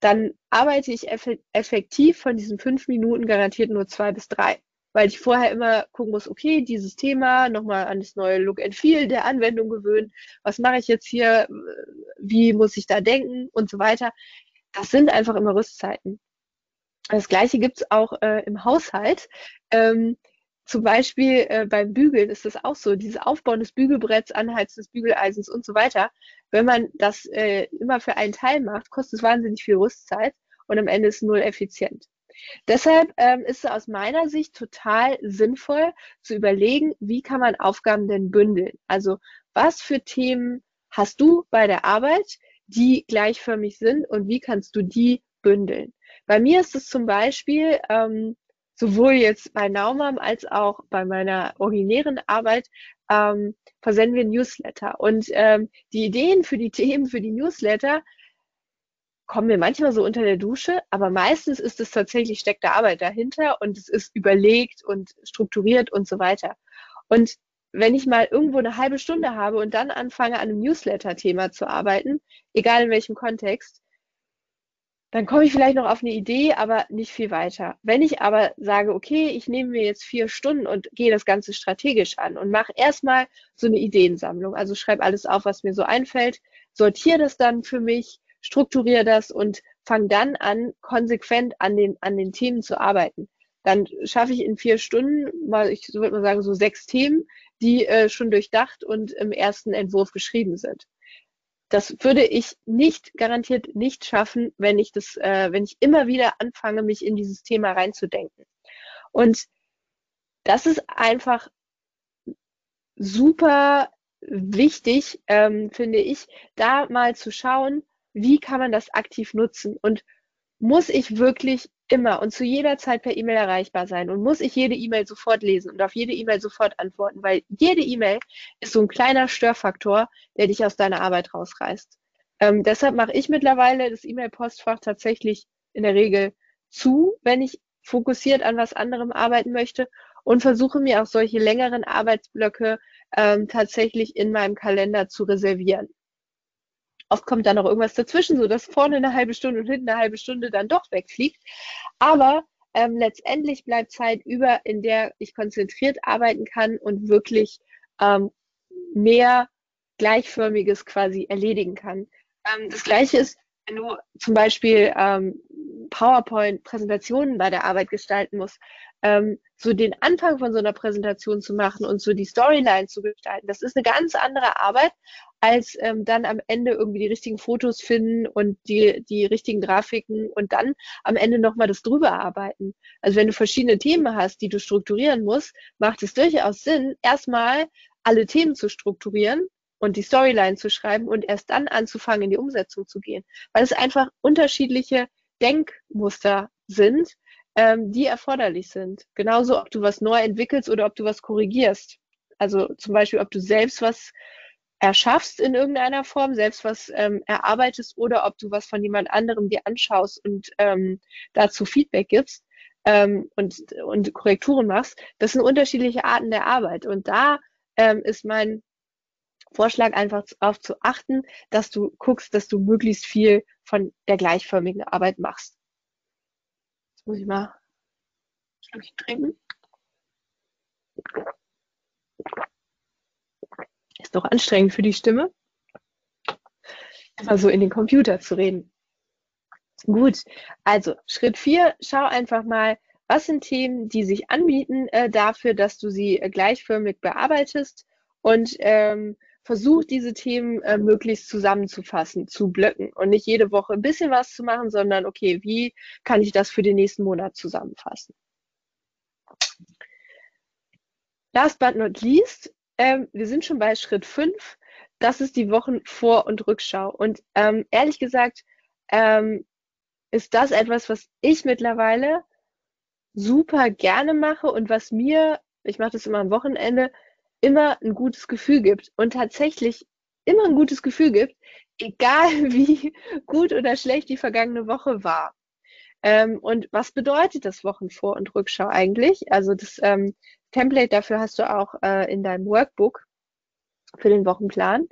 dann arbeite ich eff effektiv von diesen fünf Minuten garantiert nur zwei bis drei weil ich vorher immer gucken muss, okay, dieses Thema, nochmal an das neue Look and Feel der Anwendung gewöhnen, was mache ich jetzt hier, wie muss ich da denken und so weiter. Das sind einfach immer Rüstzeiten. Das gleiche gibt es auch äh, im Haushalt. Ähm, zum Beispiel äh, beim Bügeln ist das auch so, dieses Aufbauen des Bügelbretts, Anheizen des Bügeleisens und so weiter. Wenn man das äh, immer für einen Teil macht, kostet es wahnsinnig viel Rüstzeit und am Ende ist es null effizient. Deshalb ähm, ist es aus meiner Sicht total sinnvoll zu überlegen, wie kann man Aufgaben denn bündeln? Also was für Themen hast du bei der Arbeit, die gleichförmig sind und wie kannst du die bündeln? Bei mir ist es zum Beispiel ähm, sowohl jetzt bei Naumam als auch bei meiner originären Arbeit ähm, versenden wir Newsletter. Und ähm, die Ideen für die Themen für die Newsletter kommen mir manchmal so unter der Dusche, aber meistens ist es tatsächlich steckt da Arbeit dahinter und es ist überlegt und strukturiert und so weiter. Und wenn ich mal irgendwo eine halbe Stunde habe und dann anfange, an einem Newsletter-Thema zu arbeiten, egal in welchem Kontext, dann komme ich vielleicht noch auf eine Idee, aber nicht viel weiter. Wenn ich aber sage, okay, ich nehme mir jetzt vier Stunden und gehe das Ganze strategisch an und mache erstmal so eine Ideensammlung, also schreibe alles auf, was mir so einfällt, sortiere das dann für mich, strukturiere das und fange dann an, konsequent an den, an den Themen zu arbeiten. Dann schaffe ich in vier Stunden mal, ich würde man sagen, so sechs Themen, die äh, schon durchdacht und im ersten Entwurf geschrieben sind. Das würde ich nicht garantiert nicht schaffen, wenn ich das, äh, wenn ich immer wieder anfange, mich in dieses Thema reinzudenken. Und das ist einfach super wichtig, ähm, finde ich, da mal zu schauen, wie kann man das aktiv nutzen und muss ich wirklich immer und zu jeder Zeit per E-Mail erreichbar sein und muss ich jede E-Mail sofort lesen und auf jede E-Mail sofort antworten, weil jede E-Mail ist so ein kleiner Störfaktor, der dich aus deiner Arbeit rausreißt. Ähm, deshalb mache ich mittlerweile das E-Mail-Postfach tatsächlich in der Regel zu, wenn ich fokussiert an was anderem arbeiten möchte und versuche mir auch solche längeren Arbeitsblöcke ähm, tatsächlich in meinem Kalender zu reservieren. Oft kommt da noch irgendwas dazwischen, so dass vorne eine halbe Stunde und hinten eine halbe Stunde dann doch wegfliegt. Aber ähm, letztendlich bleibt Zeit über, in der ich konzentriert arbeiten kann und wirklich ähm, mehr Gleichförmiges quasi erledigen kann. Ähm, das Gleiche ist, wenn du zum Beispiel ähm, PowerPoint-Präsentationen bei der Arbeit gestalten musst, ähm, so den Anfang von so einer Präsentation zu machen und so die Storyline zu gestalten, das ist eine ganz andere Arbeit, als ähm, dann am Ende irgendwie die richtigen Fotos finden und die, die richtigen Grafiken und dann am Ende nochmal das drüber arbeiten. Also wenn du verschiedene Themen hast, die du strukturieren musst, macht es durchaus Sinn, erstmal alle Themen zu strukturieren und die Storyline zu schreiben und erst dann anzufangen, in die Umsetzung zu gehen. Weil es einfach unterschiedliche Denkmuster sind, ähm, die erforderlich sind. Genauso, ob du was neu entwickelst oder ob du was korrigierst. Also zum Beispiel, ob du selbst was erschaffst in irgendeiner Form, selbst was ähm, erarbeitest oder ob du was von jemand anderem dir anschaust und ähm, dazu Feedback gibst ähm, und, und Korrekturen machst, das sind unterschiedliche Arten der Arbeit. Und da ähm, ist mein Vorschlag einfach darauf zu achten, dass du guckst, dass du möglichst viel von der gleichförmigen Arbeit machst. Jetzt muss ich mal ein trinken. Ist doch anstrengend für die Stimme, immer so in den Computer zu reden. Gut, also Schritt 4, schau einfach mal, was sind Themen, die sich anbieten äh, dafür, dass du sie äh, gleichförmig bearbeitest und ähm, versuch diese Themen äh, möglichst zusammenzufassen, zu blöcken und nicht jede Woche ein bisschen was zu machen, sondern okay, wie kann ich das für den nächsten Monat zusammenfassen? Last but not least, ähm, wir sind schon bei Schritt 5. Das ist die Wochen Vor- und Rückschau. Und ähm, ehrlich gesagt, ähm, ist das etwas, was ich mittlerweile super gerne mache und was mir, ich mache das immer am Wochenende, immer ein gutes Gefühl gibt und tatsächlich immer ein gutes Gefühl gibt, egal wie gut oder schlecht die vergangene Woche war. Ähm, und was bedeutet das Wochenvor- und Rückschau eigentlich? Also das ähm, Template dafür hast du auch äh, in deinem Workbook für den Wochenplan.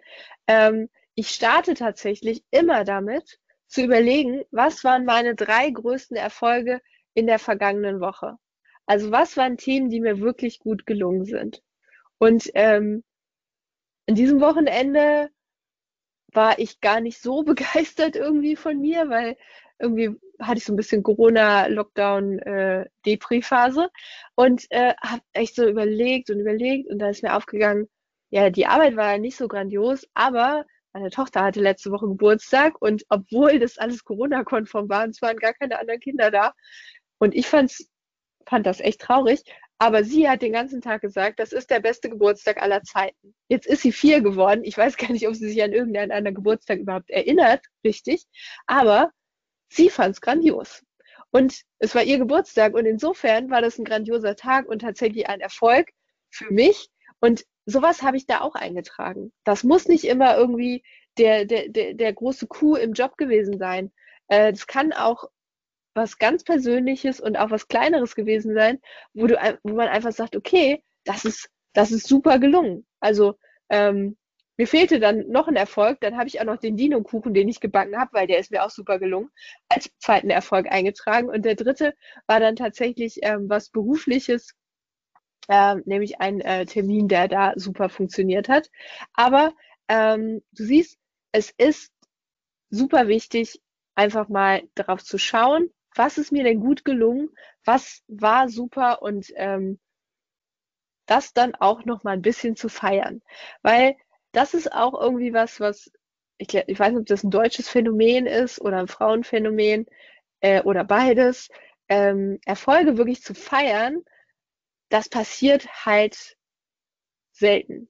Ähm, ich starte tatsächlich immer damit, zu überlegen, was waren meine drei größten Erfolge in der vergangenen Woche. Also was waren Themen, die mir wirklich gut gelungen sind. Und ähm, in diesem Wochenende war ich gar nicht so begeistert irgendwie von mir, weil irgendwie hatte ich so ein bisschen Corona-Lockdown, äh, und äh, habe echt so überlegt und überlegt und da ist mir aufgegangen, ja, die Arbeit war nicht so grandios, aber meine Tochter hatte letzte Woche Geburtstag und obwohl das alles Corona-konform war, und es waren gar keine anderen Kinder da. Und ich fand's, fand das echt traurig. Aber sie hat den ganzen Tag gesagt, das ist der beste Geburtstag aller Zeiten. Jetzt ist sie vier geworden. Ich weiß gar nicht, ob sie sich an irgendeinen anderen Geburtstag überhaupt erinnert, richtig. Aber sie fand's grandios. Und es war ihr Geburtstag und insofern war das ein grandioser Tag und tatsächlich ein Erfolg für mich. Und sowas habe ich da auch eingetragen. Das muss nicht immer irgendwie der, der, der, der große Coup im Job gewesen sein. Äh, das kann auch was ganz Persönliches und auch was Kleineres gewesen sein, wo, du, wo man einfach sagt, okay, das ist, das ist super gelungen. Also ähm, mir fehlte dann noch ein Erfolg, dann habe ich auch noch den Dino-Kuchen, den ich gebacken habe, weil der ist mir auch super gelungen, als zweiten Erfolg eingetragen. Und der dritte war dann tatsächlich ähm, was Berufliches, äh, nämlich ein äh, Termin, der da super funktioniert hat. Aber ähm, du siehst, es ist super wichtig, einfach mal darauf zu schauen, was ist mir denn gut gelungen, was war super und ähm, das dann auch noch mal ein bisschen zu feiern, weil das ist auch irgendwie was, was ich, ich weiß nicht, ob das ein deutsches Phänomen ist oder ein Frauenphänomen äh, oder beides. Ähm, Erfolge wirklich zu feiern das passiert halt selten.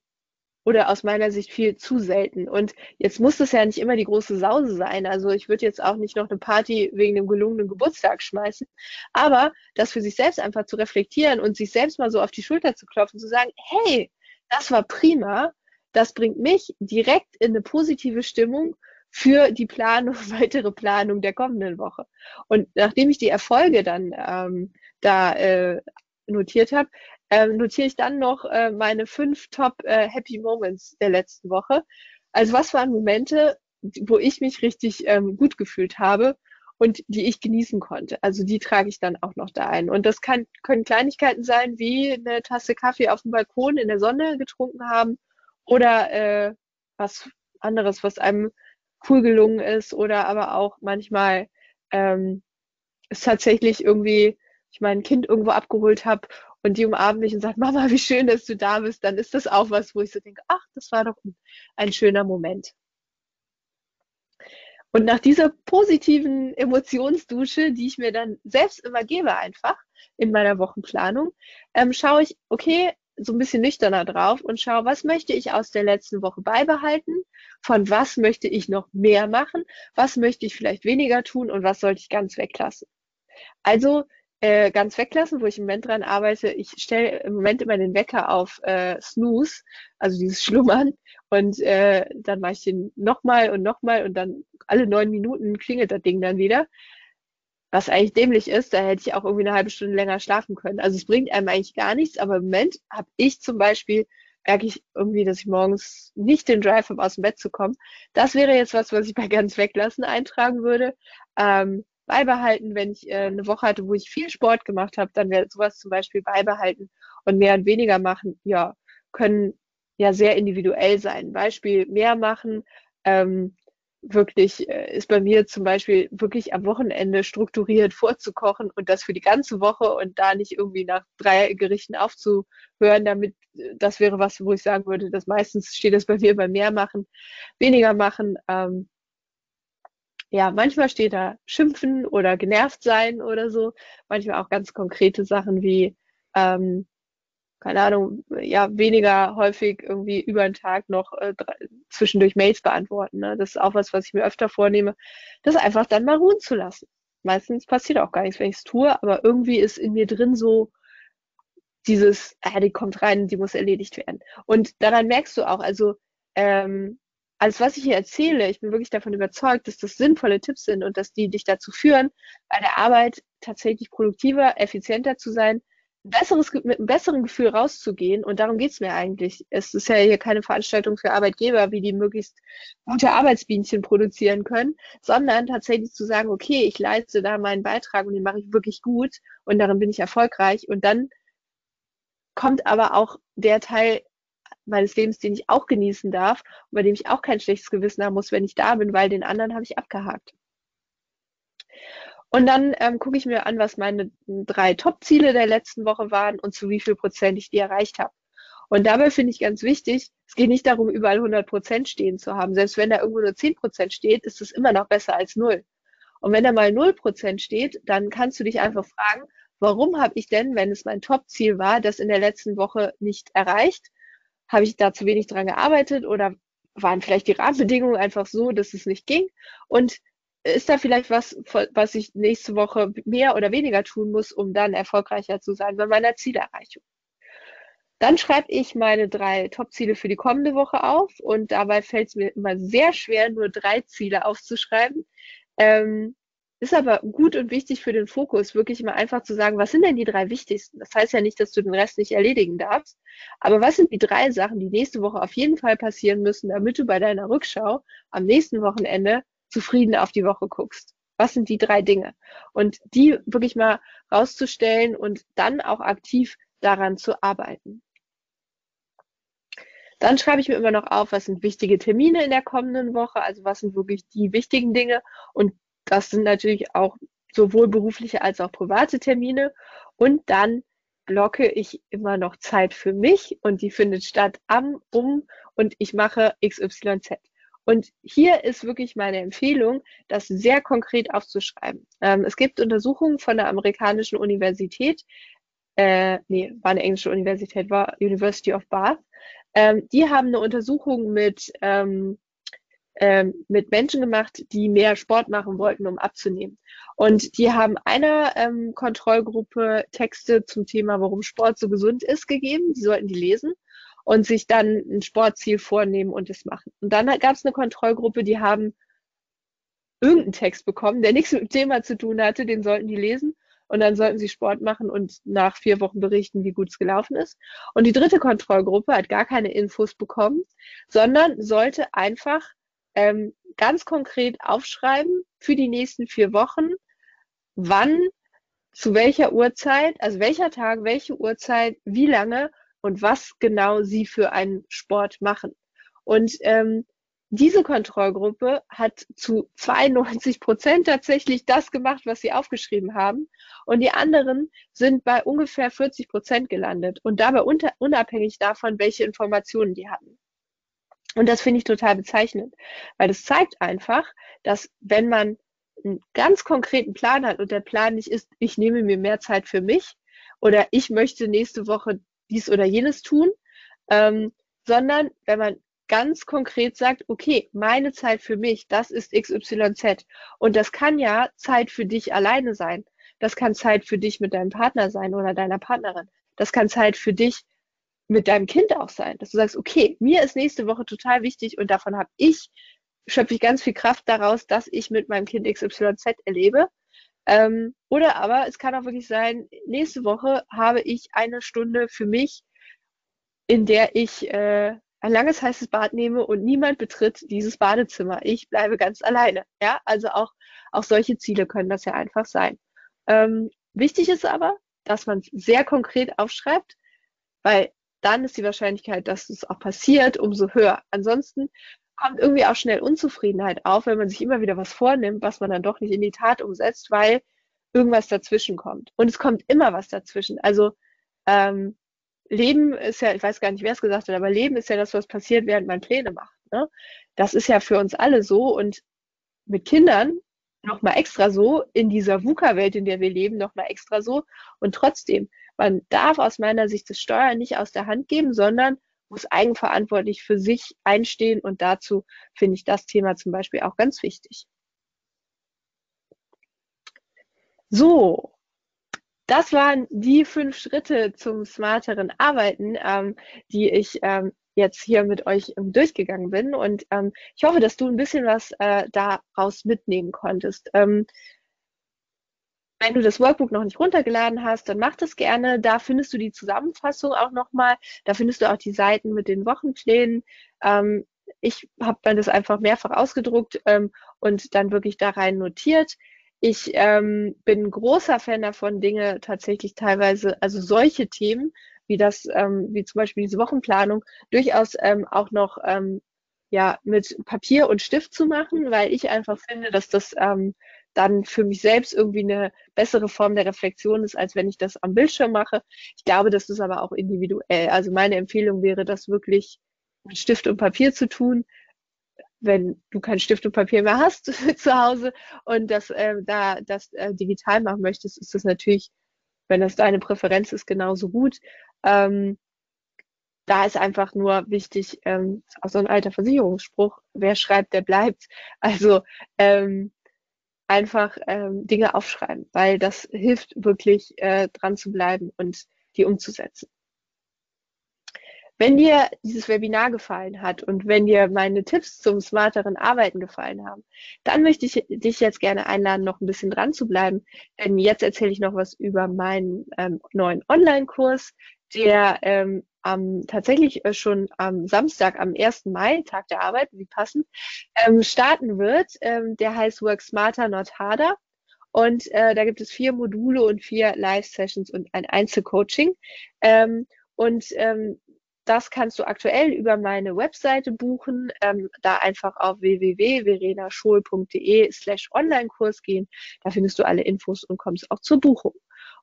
Oder aus meiner Sicht viel zu selten. Und jetzt muss das ja nicht immer die große Sause sein. Also ich würde jetzt auch nicht noch eine Party wegen dem gelungenen Geburtstag schmeißen. Aber das für sich selbst einfach zu reflektieren und sich selbst mal so auf die Schulter zu klopfen, zu sagen, hey, das war prima. Das bringt mich direkt in eine positive Stimmung für die Planung, weitere Planung der kommenden Woche. Und nachdem ich die Erfolge dann ähm, da äh, notiert habe, ähm, notiere ich dann noch äh, meine fünf Top äh, Happy Moments der letzten Woche. Also was waren Momente, wo ich mich richtig ähm, gut gefühlt habe und die ich genießen konnte. Also die trage ich dann auch noch da ein. Und das kann, können Kleinigkeiten sein, wie eine Tasse Kaffee auf dem Balkon in der Sonne getrunken haben oder äh, was anderes, was einem cool gelungen ist oder aber auch manchmal ähm, ist tatsächlich irgendwie ich mein Kind irgendwo abgeholt habe und die umarmt mich und sagt, Mama, wie schön, dass du da bist, dann ist das auch was, wo ich so denke, ach, das war doch ein, schöner Moment. Und nach dieser positiven Emotionsdusche, die ich mir dann selbst immer gebe, einfach in meiner Wochenplanung, ähm, schaue ich, okay, so ein bisschen nüchterner drauf und schaue, was möchte ich aus der letzten Woche beibehalten, von was möchte ich noch mehr machen, was möchte ich vielleicht weniger tun und was sollte ich ganz weglassen. Also äh, ganz weglassen, wo ich im Moment dran arbeite. Ich stelle im Moment immer den Wecker auf äh, Snooze, also dieses Schlummern. Und äh, dann mache ich den nochmal und nochmal und dann alle neun Minuten klingelt das Ding dann wieder. Was eigentlich dämlich ist, da hätte ich auch irgendwie eine halbe Stunde länger schlafen können. Also es bringt einem eigentlich gar nichts, aber im Moment habe ich zum Beispiel merke ich irgendwie, dass ich morgens nicht den Drive habe, aus dem Bett zu kommen. Das wäre jetzt was, was ich bei ganz weglassen eintragen würde. Ähm, beibehalten, wenn ich äh, eine Woche hatte, wo ich viel Sport gemacht habe, dann wäre sowas zum Beispiel beibehalten und mehr und weniger machen, ja, können ja sehr individuell sein. Beispiel mehr machen, ähm, wirklich äh, ist bei mir zum Beispiel wirklich am Wochenende strukturiert vorzukochen und das für die ganze Woche und da nicht irgendwie nach drei Gerichten aufzuhören, damit äh, das wäre was, wo ich sagen würde, dass meistens steht das bei mir bei mehr machen, weniger machen. Ähm, ja, manchmal steht da schimpfen oder genervt sein oder so. Manchmal auch ganz konkrete Sachen wie ähm, keine Ahnung, ja, weniger häufig irgendwie über den Tag noch äh, zwischendurch Mails beantworten. Ne? Das ist auch was, was ich mir öfter vornehme, das einfach dann mal ruhen zu lassen. Meistens passiert auch gar nichts, wenn ich es tue, aber irgendwie ist in mir drin so dieses, ah, die kommt rein, die muss erledigt werden. Und daran merkst du auch, also ähm, alles, was ich hier erzähle, ich bin wirklich davon überzeugt, dass das sinnvolle Tipps sind und dass die dich dazu führen, bei der Arbeit tatsächlich produktiver, effizienter zu sein, besseres, mit einem besseren Gefühl rauszugehen. Und darum geht's mir eigentlich. Es ist ja hier keine Veranstaltung für Arbeitgeber, wie die möglichst gute Arbeitsbienchen produzieren können, sondern tatsächlich zu sagen, okay, ich leiste da meinen Beitrag und den mache ich wirklich gut und darin bin ich erfolgreich. Und dann kommt aber auch der Teil meines Lebens, den ich auch genießen darf und bei dem ich auch kein schlechtes Gewissen haben muss, wenn ich da bin, weil den anderen habe ich abgehakt. Und dann ähm, gucke ich mir an, was meine drei Top-Ziele der letzten Woche waren und zu wie viel Prozent ich die erreicht habe. Und dabei finde ich ganz wichtig, es geht nicht darum, überall 100 Prozent stehen zu haben. Selbst wenn da irgendwo nur 10 Prozent steht, ist es immer noch besser als null. Und wenn da mal 0 Prozent steht, dann kannst du dich einfach fragen, warum habe ich denn, wenn es mein Top-Ziel war, das in der letzten Woche nicht erreicht? Habe ich da zu wenig dran gearbeitet oder waren vielleicht die Rahmenbedingungen einfach so, dass es nicht ging? Und ist da vielleicht was, was ich nächste Woche mehr oder weniger tun muss, um dann erfolgreicher zu sein bei meiner Zielerreichung? Dann schreibe ich meine drei Top-Ziele für die kommende Woche auf und dabei fällt es mir immer sehr schwer, nur drei Ziele aufzuschreiben. Ähm, ist aber gut und wichtig für den Fokus, wirklich immer einfach zu sagen, was sind denn die drei wichtigsten? Das heißt ja nicht, dass du den Rest nicht erledigen darfst, aber was sind die drei Sachen, die nächste Woche auf jeden Fall passieren müssen, damit du bei deiner Rückschau am nächsten Wochenende zufrieden auf die Woche guckst. Was sind die drei Dinge? Und die wirklich mal rauszustellen und dann auch aktiv daran zu arbeiten. Dann schreibe ich mir immer noch auf, was sind wichtige Termine in der kommenden Woche, also was sind wirklich die wichtigen Dinge. Und das sind natürlich auch sowohl berufliche als auch private Termine. Und dann blocke ich immer noch Zeit für mich und die findet statt am, um und ich mache XYZ. Und hier ist wirklich meine Empfehlung, das sehr konkret aufzuschreiben. Ähm, es gibt Untersuchungen von der amerikanischen Universität, äh, nee, war eine englische Universität, war University of Bath. Ähm, die haben eine Untersuchung mit, ähm, ähm, mit Menschen gemacht, die mehr Sport machen wollten, um abzunehmen. Und die haben einer ähm, Kontrollgruppe Texte zum Thema, warum Sport so gesund ist, gegeben. Die sollten die lesen und sich dann ein Sportziel vornehmen und es machen. Und dann gab es eine Kontrollgruppe, die haben irgendeinen Text bekommen, der nichts mit dem Thema zu tun hatte, den sollten die lesen und dann sollten sie Sport machen und nach vier Wochen berichten, wie gut es gelaufen ist. Und die dritte Kontrollgruppe hat gar keine Infos bekommen, sondern sollte einfach ähm, ganz konkret aufschreiben für die nächsten vier Wochen, wann, zu welcher Uhrzeit, also welcher Tag, welche Uhrzeit, wie lange und was genau sie für einen Sport machen. Und ähm, diese Kontrollgruppe hat zu 92 Prozent tatsächlich das gemacht, was sie aufgeschrieben haben. Und die anderen sind bei ungefähr 40 Prozent gelandet und dabei unter, unabhängig davon, welche Informationen die hatten. Und das finde ich total bezeichnend, weil das zeigt einfach, dass wenn man einen ganz konkreten Plan hat und der Plan nicht ist, ich nehme mir mehr Zeit für mich oder ich möchte nächste Woche dies oder jenes tun, ähm, sondern wenn man ganz konkret sagt, okay, meine Zeit für mich, das ist XYZ. Und das kann ja Zeit für dich alleine sein. Das kann Zeit für dich mit deinem Partner sein oder deiner Partnerin. Das kann Zeit für dich mit deinem Kind auch sein, dass du sagst, okay, mir ist nächste Woche total wichtig und davon habe ich, schöpfe ich ganz viel Kraft daraus, dass ich mit meinem Kind XYZ erlebe. Ähm, oder aber es kann auch wirklich sein, nächste Woche habe ich eine Stunde für mich in der ich äh, ein langes heißes Bad nehme und niemand betritt dieses Badezimmer. Ich bleibe ganz alleine. Ja, also auch, auch solche Ziele können das ja einfach sein. Ähm, wichtig ist aber, dass man sehr konkret aufschreibt, weil dann ist die Wahrscheinlichkeit, dass es auch passiert, umso höher. Ansonsten kommt irgendwie auch schnell Unzufriedenheit auf, wenn man sich immer wieder was vornimmt, was man dann doch nicht in die Tat umsetzt, weil irgendwas dazwischen kommt. Und es kommt immer was dazwischen. Also ähm, Leben ist ja, ich weiß gar nicht, wer es gesagt hat, aber Leben ist ja das, was passiert, während man Pläne macht. Ne? Das ist ja für uns alle so und mit Kindern nochmal extra so, in dieser VUCA-Welt, in der wir leben, nochmal extra so. Und trotzdem, man darf aus meiner Sicht das Steuern nicht aus der Hand geben, sondern muss eigenverantwortlich für sich einstehen und dazu finde ich das Thema zum Beispiel auch ganz wichtig. So, das waren die fünf Schritte zum smarteren Arbeiten, ähm, die ich ähm, jetzt hier mit euch durchgegangen bin. Und ähm, ich hoffe, dass du ein bisschen was äh, daraus mitnehmen konntest. Ähm, wenn du das Workbook noch nicht runtergeladen hast, dann mach das gerne. Da findest du die Zusammenfassung auch nochmal. Da findest du auch die Seiten mit den Wochenplänen. Ähm, ich habe dann das einfach mehrfach ausgedruckt ähm, und dann wirklich da rein notiert. Ich ähm, bin großer Fan davon, Dinge tatsächlich teilweise, also solche Themen, wie das, ähm, wie zum Beispiel diese Wochenplanung, durchaus ähm, auch noch ähm, ja mit Papier und Stift zu machen, weil ich einfach finde, dass das ähm, dann für mich selbst irgendwie eine bessere Form der Reflexion ist, als wenn ich das am Bildschirm mache. Ich glaube, das ist aber auch individuell. Also meine Empfehlung wäre, das wirklich mit Stift und Papier zu tun, wenn du kein Stift und Papier mehr hast zu Hause und das äh, da das äh, digital machen möchtest, ist das natürlich, wenn das deine Präferenz ist, genauso gut. Ähm, da ist einfach nur wichtig, ähm, auch so ein alter Versicherungsspruch, wer schreibt, der bleibt. Also ähm, einfach ähm, Dinge aufschreiben, weil das hilft wirklich äh, dran zu bleiben und die umzusetzen. Wenn dir dieses Webinar gefallen hat und wenn dir meine Tipps zum smarteren Arbeiten gefallen haben, dann möchte ich dich jetzt gerne einladen, noch ein bisschen dran zu bleiben. Denn jetzt erzähle ich noch was über meinen ähm, neuen Online-Kurs, der ähm, am, tatsächlich äh, schon am Samstag, am 1. Mai, Tag der Arbeit, wie passend, ähm, starten wird. Ähm, der heißt Work Smarter, Not Harder. Und äh, da gibt es vier Module und vier Live-Sessions und ein Einzelcoaching. Ähm, und ähm, das kannst du aktuell über meine Webseite buchen. Ähm, da einfach auf www.verenaschol.de slash Online-Kurs gehen. Da findest du alle Infos und kommst auch zur Buchung.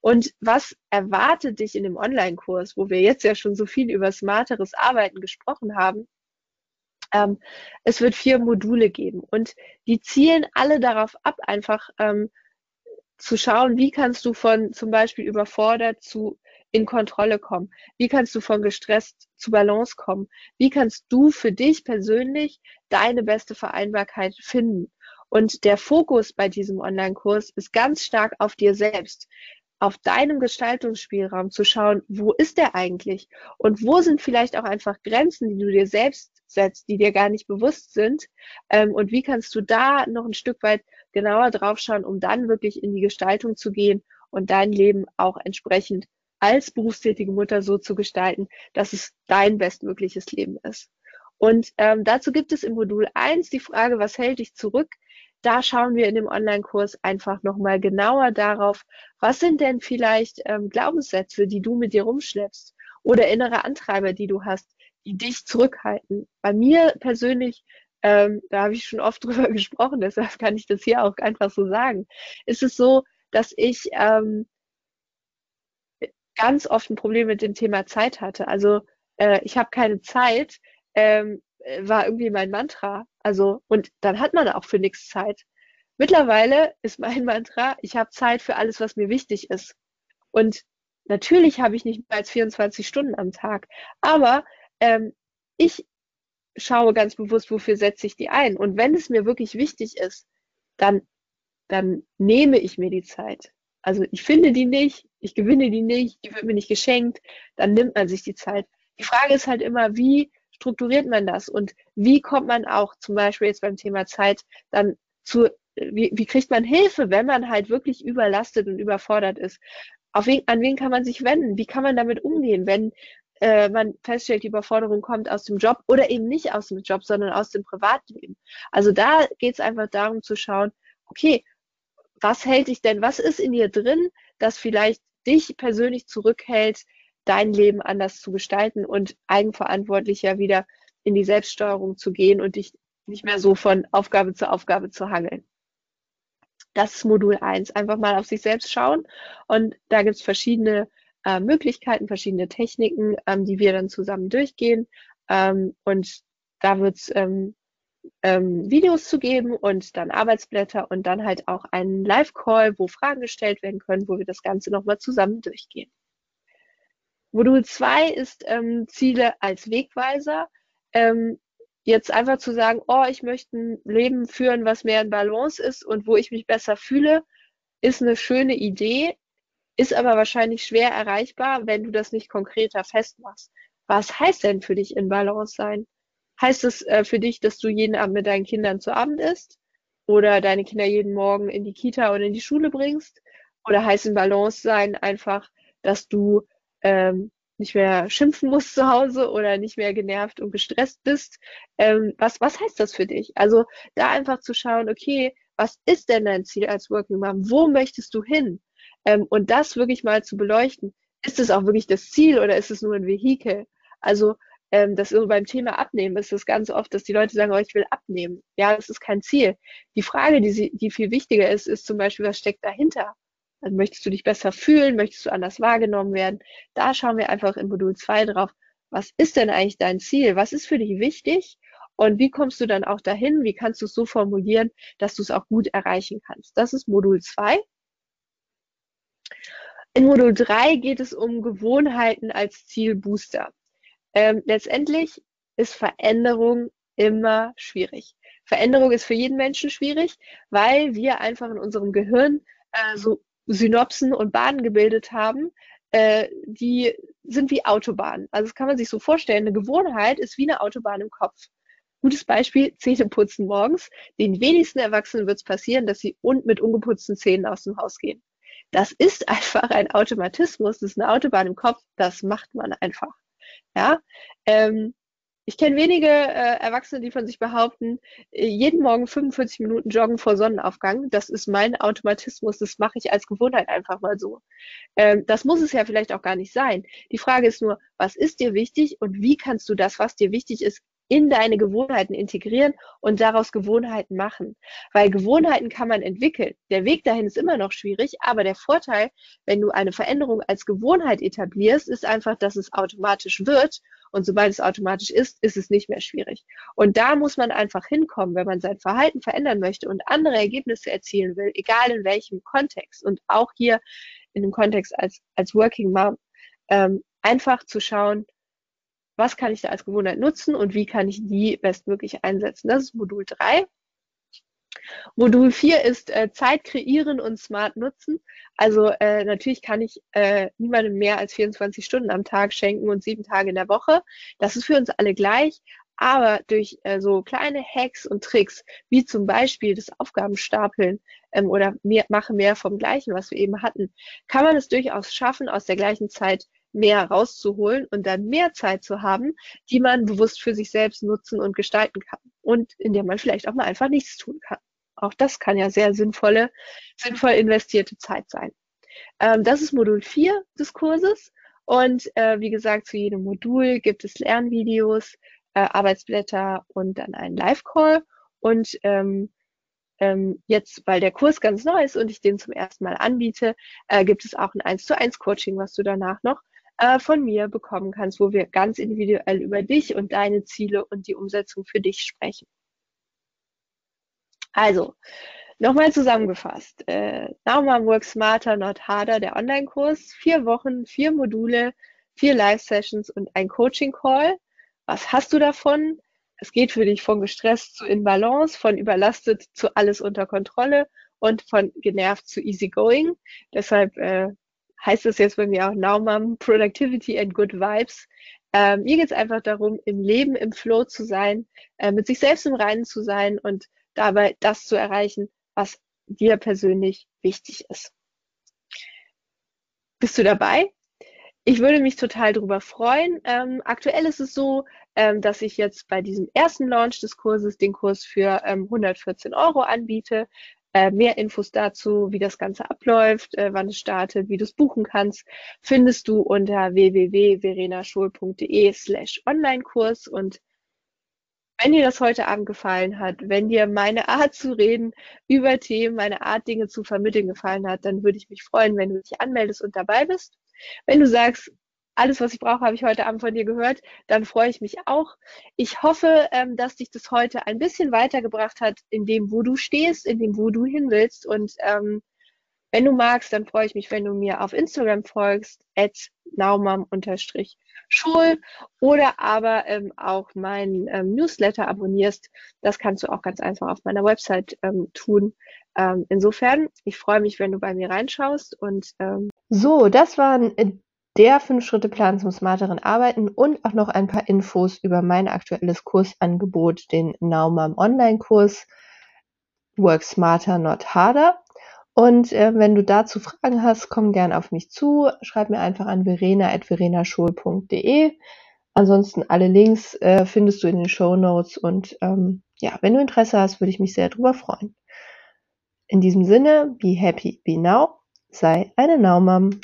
Und was erwartet dich in dem Online-Kurs, wo wir jetzt ja schon so viel über smarteres Arbeiten gesprochen haben? Ähm, es wird vier Module geben und die zielen alle darauf ab, einfach ähm, zu schauen, wie kannst du von zum Beispiel überfordert zu in Kontrolle kommen? Wie kannst du von gestresst zu Balance kommen? Wie kannst du für dich persönlich deine beste Vereinbarkeit finden? Und der Fokus bei diesem Online-Kurs ist ganz stark auf dir selbst, auf deinem Gestaltungsspielraum zu schauen, wo ist der eigentlich? Und wo sind vielleicht auch einfach Grenzen, die du dir selbst setzt, die dir gar nicht bewusst sind? Ähm, und wie kannst du da noch ein Stück weit genauer draufschauen, um dann wirklich in die Gestaltung zu gehen und dein Leben auch entsprechend als berufstätige Mutter so zu gestalten, dass es dein bestmögliches Leben ist. Und ähm, dazu gibt es im Modul 1 die Frage, was hält dich zurück? Da schauen wir in dem Online-Kurs einfach nochmal genauer darauf, was sind denn vielleicht ähm, Glaubenssätze, die du mit dir rumschleppst oder innere Antreiber, die du hast, die dich zurückhalten. Bei mir persönlich, ähm, da habe ich schon oft drüber gesprochen, deshalb kann ich das hier auch einfach so sagen, ist es so, dass ich ähm, ganz oft ein Problem mit dem Thema Zeit hatte. Also äh, ich habe keine Zeit, ähm, war irgendwie mein Mantra. Also und dann hat man auch für nichts Zeit. Mittlerweile ist mein Mantra, ich habe Zeit für alles, was mir wichtig ist. Und natürlich habe ich nicht mehr als 24 Stunden am Tag, aber ähm, ich schaue ganz bewusst, wofür setze ich die ein. Und wenn es mir wirklich wichtig ist, dann, dann nehme ich mir die Zeit. Also ich finde die nicht, ich gewinne die nicht, die wird mir nicht geschenkt, dann nimmt man sich die Zeit. Die Frage ist halt immer, wie strukturiert man das und wie kommt man auch zum Beispiel jetzt beim Thema Zeit dann zu, wie, wie kriegt man Hilfe, wenn man halt wirklich überlastet und überfordert ist? Auf wen, an wen kann man sich wenden? Wie kann man damit umgehen, wenn äh, man feststellt, die Überforderung kommt aus dem Job oder eben nicht aus dem Job, sondern aus dem Privatleben. Also da geht es einfach darum zu schauen, okay, was hält dich denn, was ist in dir drin, das vielleicht dich persönlich zurückhält, dein Leben anders zu gestalten und eigenverantwortlicher wieder in die Selbststeuerung zu gehen und dich nicht mehr so von Aufgabe zu Aufgabe zu hangeln. Das ist Modul 1. Einfach mal auf sich selbst schauen. Und da gibt es verschiedene äh, Möglichkeiten, verschiedene Techniken, ähm, die wir dann zusammen durchgehen. Ähm, und da wird es ähm, ähm, Videos zu geben und dann Arbeitsblätter und dann halt auch einen Live-Call, wo Fragen gestellt werden können, wo wir das Ganze nochmal zusammen durchgehen. Modul 2 ist ähm, Ziele als Wegweiser. Ähm, jetzt einfach zu sagen, oh, ich möchte ein Leben führen, was mehr in Balance ist und wo ich mich besser fühle, ist eine schöne Idee, ist aber wahrscheinlich schwer erreichbar, wenn du das nicht konkreter festmachst. Was heißt denn für dich in Balance sein? Heißt es äh, für dich, dass du jeden Abend mit deinen Kindern zu Abend isst? Oder deine Kinder jeden Morgen in die Kita oder in die Schule bringst? Oder heißt in Balance sein einfach, dass du ähm, nicht mehr schimpfen musst zu Hause oder nicht mehr genervt und gestresst bist. Ähm, was, was heißt das für dich? Also da einfach zu schauen, okay, was ist denn dein Ziel als Working Mom? Wo möchtest du hin? Ähm, und das wirklich mal zu beleuchten. Ist es auch wirklich das Ziel oder ist es nur ein Vehikel? Also ähm, das ist beim Thema Abnehmen ist es ganz oft, dass die Leute sagen, oh, ich will abnehmen. Ja, das ist kein Ziel. Die Frage, die, sie, die viel wichtiger ist, ist zum Beispiel, was steckt dahinter? Also möchtest du dich besser fühlen? Möchtest du anders wahrgenommen werden? Da schauen wir einfach in Modul 2 drauf. Was ist denn eigentlich dein Ziel? Was ist für dich wichtig? Und wie kommst du dann auch dahin? Wie kannst du es so formulieren, dass du es auch gut erreichen kannst? Das ist Modul 2. In Modul 3 geht es um Gewohnheiten als Zielbooster. Ähm, letztendlich ist Veränderung immer schwierig. Veränderung ist für jeden Menschen schwierig, weil wir einfach in unserem Gehirn äh, so Synopsen und Bahnen gebildet haben, äh, die sind wie Autobahnen. Also das kann man sich so vorstellen. Eine Gewohnheit ist wie eine Autobahn im Kopf. Gutes Beispiel, Zähne putzen morgens. Den wenigsten Erwachsenen wird es passieren, dass sie und mit ungeputzten Zähnen aus dem Haus gehen. Das ist einfach ein Automatismus, das ist eine Autobahn im Kopf, das macht man einfach. Ja, ähm, ich kenne wenige äh, Erwachsene, die von sich behaupten, äh, jeden Morgen 45 Minuten joggen vor Sonnenaufgang. Das ist mein Automatismus. Das mache ich als Gewohnheit einfach mal so. Ähm, das muss es ja vielleicht auch gar nicht sein. Die Frage ist nur, was ist dir wichtig und wie kannst du das, was dir wichtig ist, in deine Gewohnheiten integrieren und daraus Gewohnheiten machen. Weil Gewohnheiten kann man entwickeln. Der Weg dahin ist immer noch schwierig, aber der Vorteil, wenn du eine Veränderung als Gewohnheit etablierst, ist einfach, dass es automatisch wird. Und sobald es automatisch ist, ist es nicht mehr schwierig. Und da muss man einfach hinkommen, wenn man sein Verhalten verändern möchte und andere Ergebnisse erzielen will, egal in welchem Kontext. Und auch hier in dem Kontext als, als Working Mom, ähm, einfach zu schauen, was kann ich da als Gewohnheit nutzen und wie kann ich die bestmöglich einsetzen. Das ist Modul 3. Modul 4 ist äh, Zeit kreieren und smart nutzen. Also äh, natürlich kann ich äh, niemandem mehr als 24 Stunden am Tag schenken und sieben Tage in der Woche. Das ist für uns alle gleich. Aber durch äh, so kleine Hacks und Tricks, wie zum Beispiel das Aufgabenstapeln ähm, oder mehr, mache mehr vom Gleichen, was wir eben hatten, kann man es durchaus schaffen, aus der gleichen Zeit mehr rauszuholen und dann mehr Zeit zu haben, die man bewusst für sich selbst nutzen und gestalten kann und in der man vielleicht auch mal einfach nichts tun kann. Auch das kann ja sehr sinnvolle, sinnvoll investierte Zeit sein. Ähm, das ist Modul 4 des Kurses und äh, wie gesagt, zu jedem Modul gibt es Lernvideos, äh, Arbeitsblätter und dann einen Live-Call und ähm, ähm, jetzt, weil der Kurs ganz neu ist und ich den zum ersten Mal anbiete, äh, gibt es auch ein 1 zu 1 Coaching, was du danach noch äh, von mir bekommen kannst, wo wir ganz individuell über dich und deine Ziele und die Umsetzung für dich sprechen. Also, nochmal zusammengefasst. Äh, Now Mom Work Smarter, Not Harder, der Online-Kurs. Vier Wochen, vier Module, vier Live-Sessions und ein Coaching-Call. Was hast du davon? Es geht für dich von gestresst zu in Balance, von überlastet zu alles unter Kontrolle und von genervt zu easygoing. Deshalb äh, heißt es jetzt bei mir auch Now Mom, Productivity and Good Vibes. Ähm, mir geht es einfach darum, im Leben im Flow zu sein, äh, mit sich selbst im Reinen zu sein und dabei das zu erreichen, was dir persönlich wichtig ist. Bist du dabei? Ich würde mich total drüber freuen. Ähm, aktuell ist es so, ähm, dass ich jetzt bei diesem ersten Launch des Kurses den Kurs für ähm, 114 Euro anbiete. Äh, mehr Infos dazu, wie das Ganze abläuft, äh, wann es startet, wie du es buchen kannst, findest du unter www.verenaschul.de slash Online-Kurs und wenn dir das heute Abend gefallen hat, wenn dir meine Art zu reden über Themen, meine Art Dinge zu vermitteln gefallen hat, dann würde ich mich freuen, wenn du dich anmeldest und dabei bist. Wenn du sagst, alles, was ich brauche, habe ich heute Abend von dir gehört, dann freue ich mich auch. Ich hoffe, ähm, dass dich das heute ein bisschen weitergebracht hat in dem, wo du stehst, in dem, wo du hin willst. Und ähm, wenn du magst, dann freue ich mich, wenn du mir auf Instagram folgst, at naumam-schul oder aber ähm, auch meinen ähm, Newsletter abonnierst. Das kannst du auch ganz einfach auf meiner Website ähm, tun. Ähm, insofern, ich freue mich, wenn du bei mir reinschaust und ähm, so, das waren der Fünf-Schritte-Plan zum smarteren Arbeiten und auch noch ein paar Infos über mein aktuelles Kursangebot, den Naumam Online-Kurs Work Smarter, Not Harder. Und äh, wenn du dazu Fragen hast, komm gern auf mich zu. Schreib mir einfach an verena.verenaschul.de. Ansonsten alle Links äh, findest du in den Show Notes. Und ähm, ja, wenn du Interesse hast, würde ich mich sehr darüber freuen. In diesem Sinne, be happy, be now. Sei eine Naumam.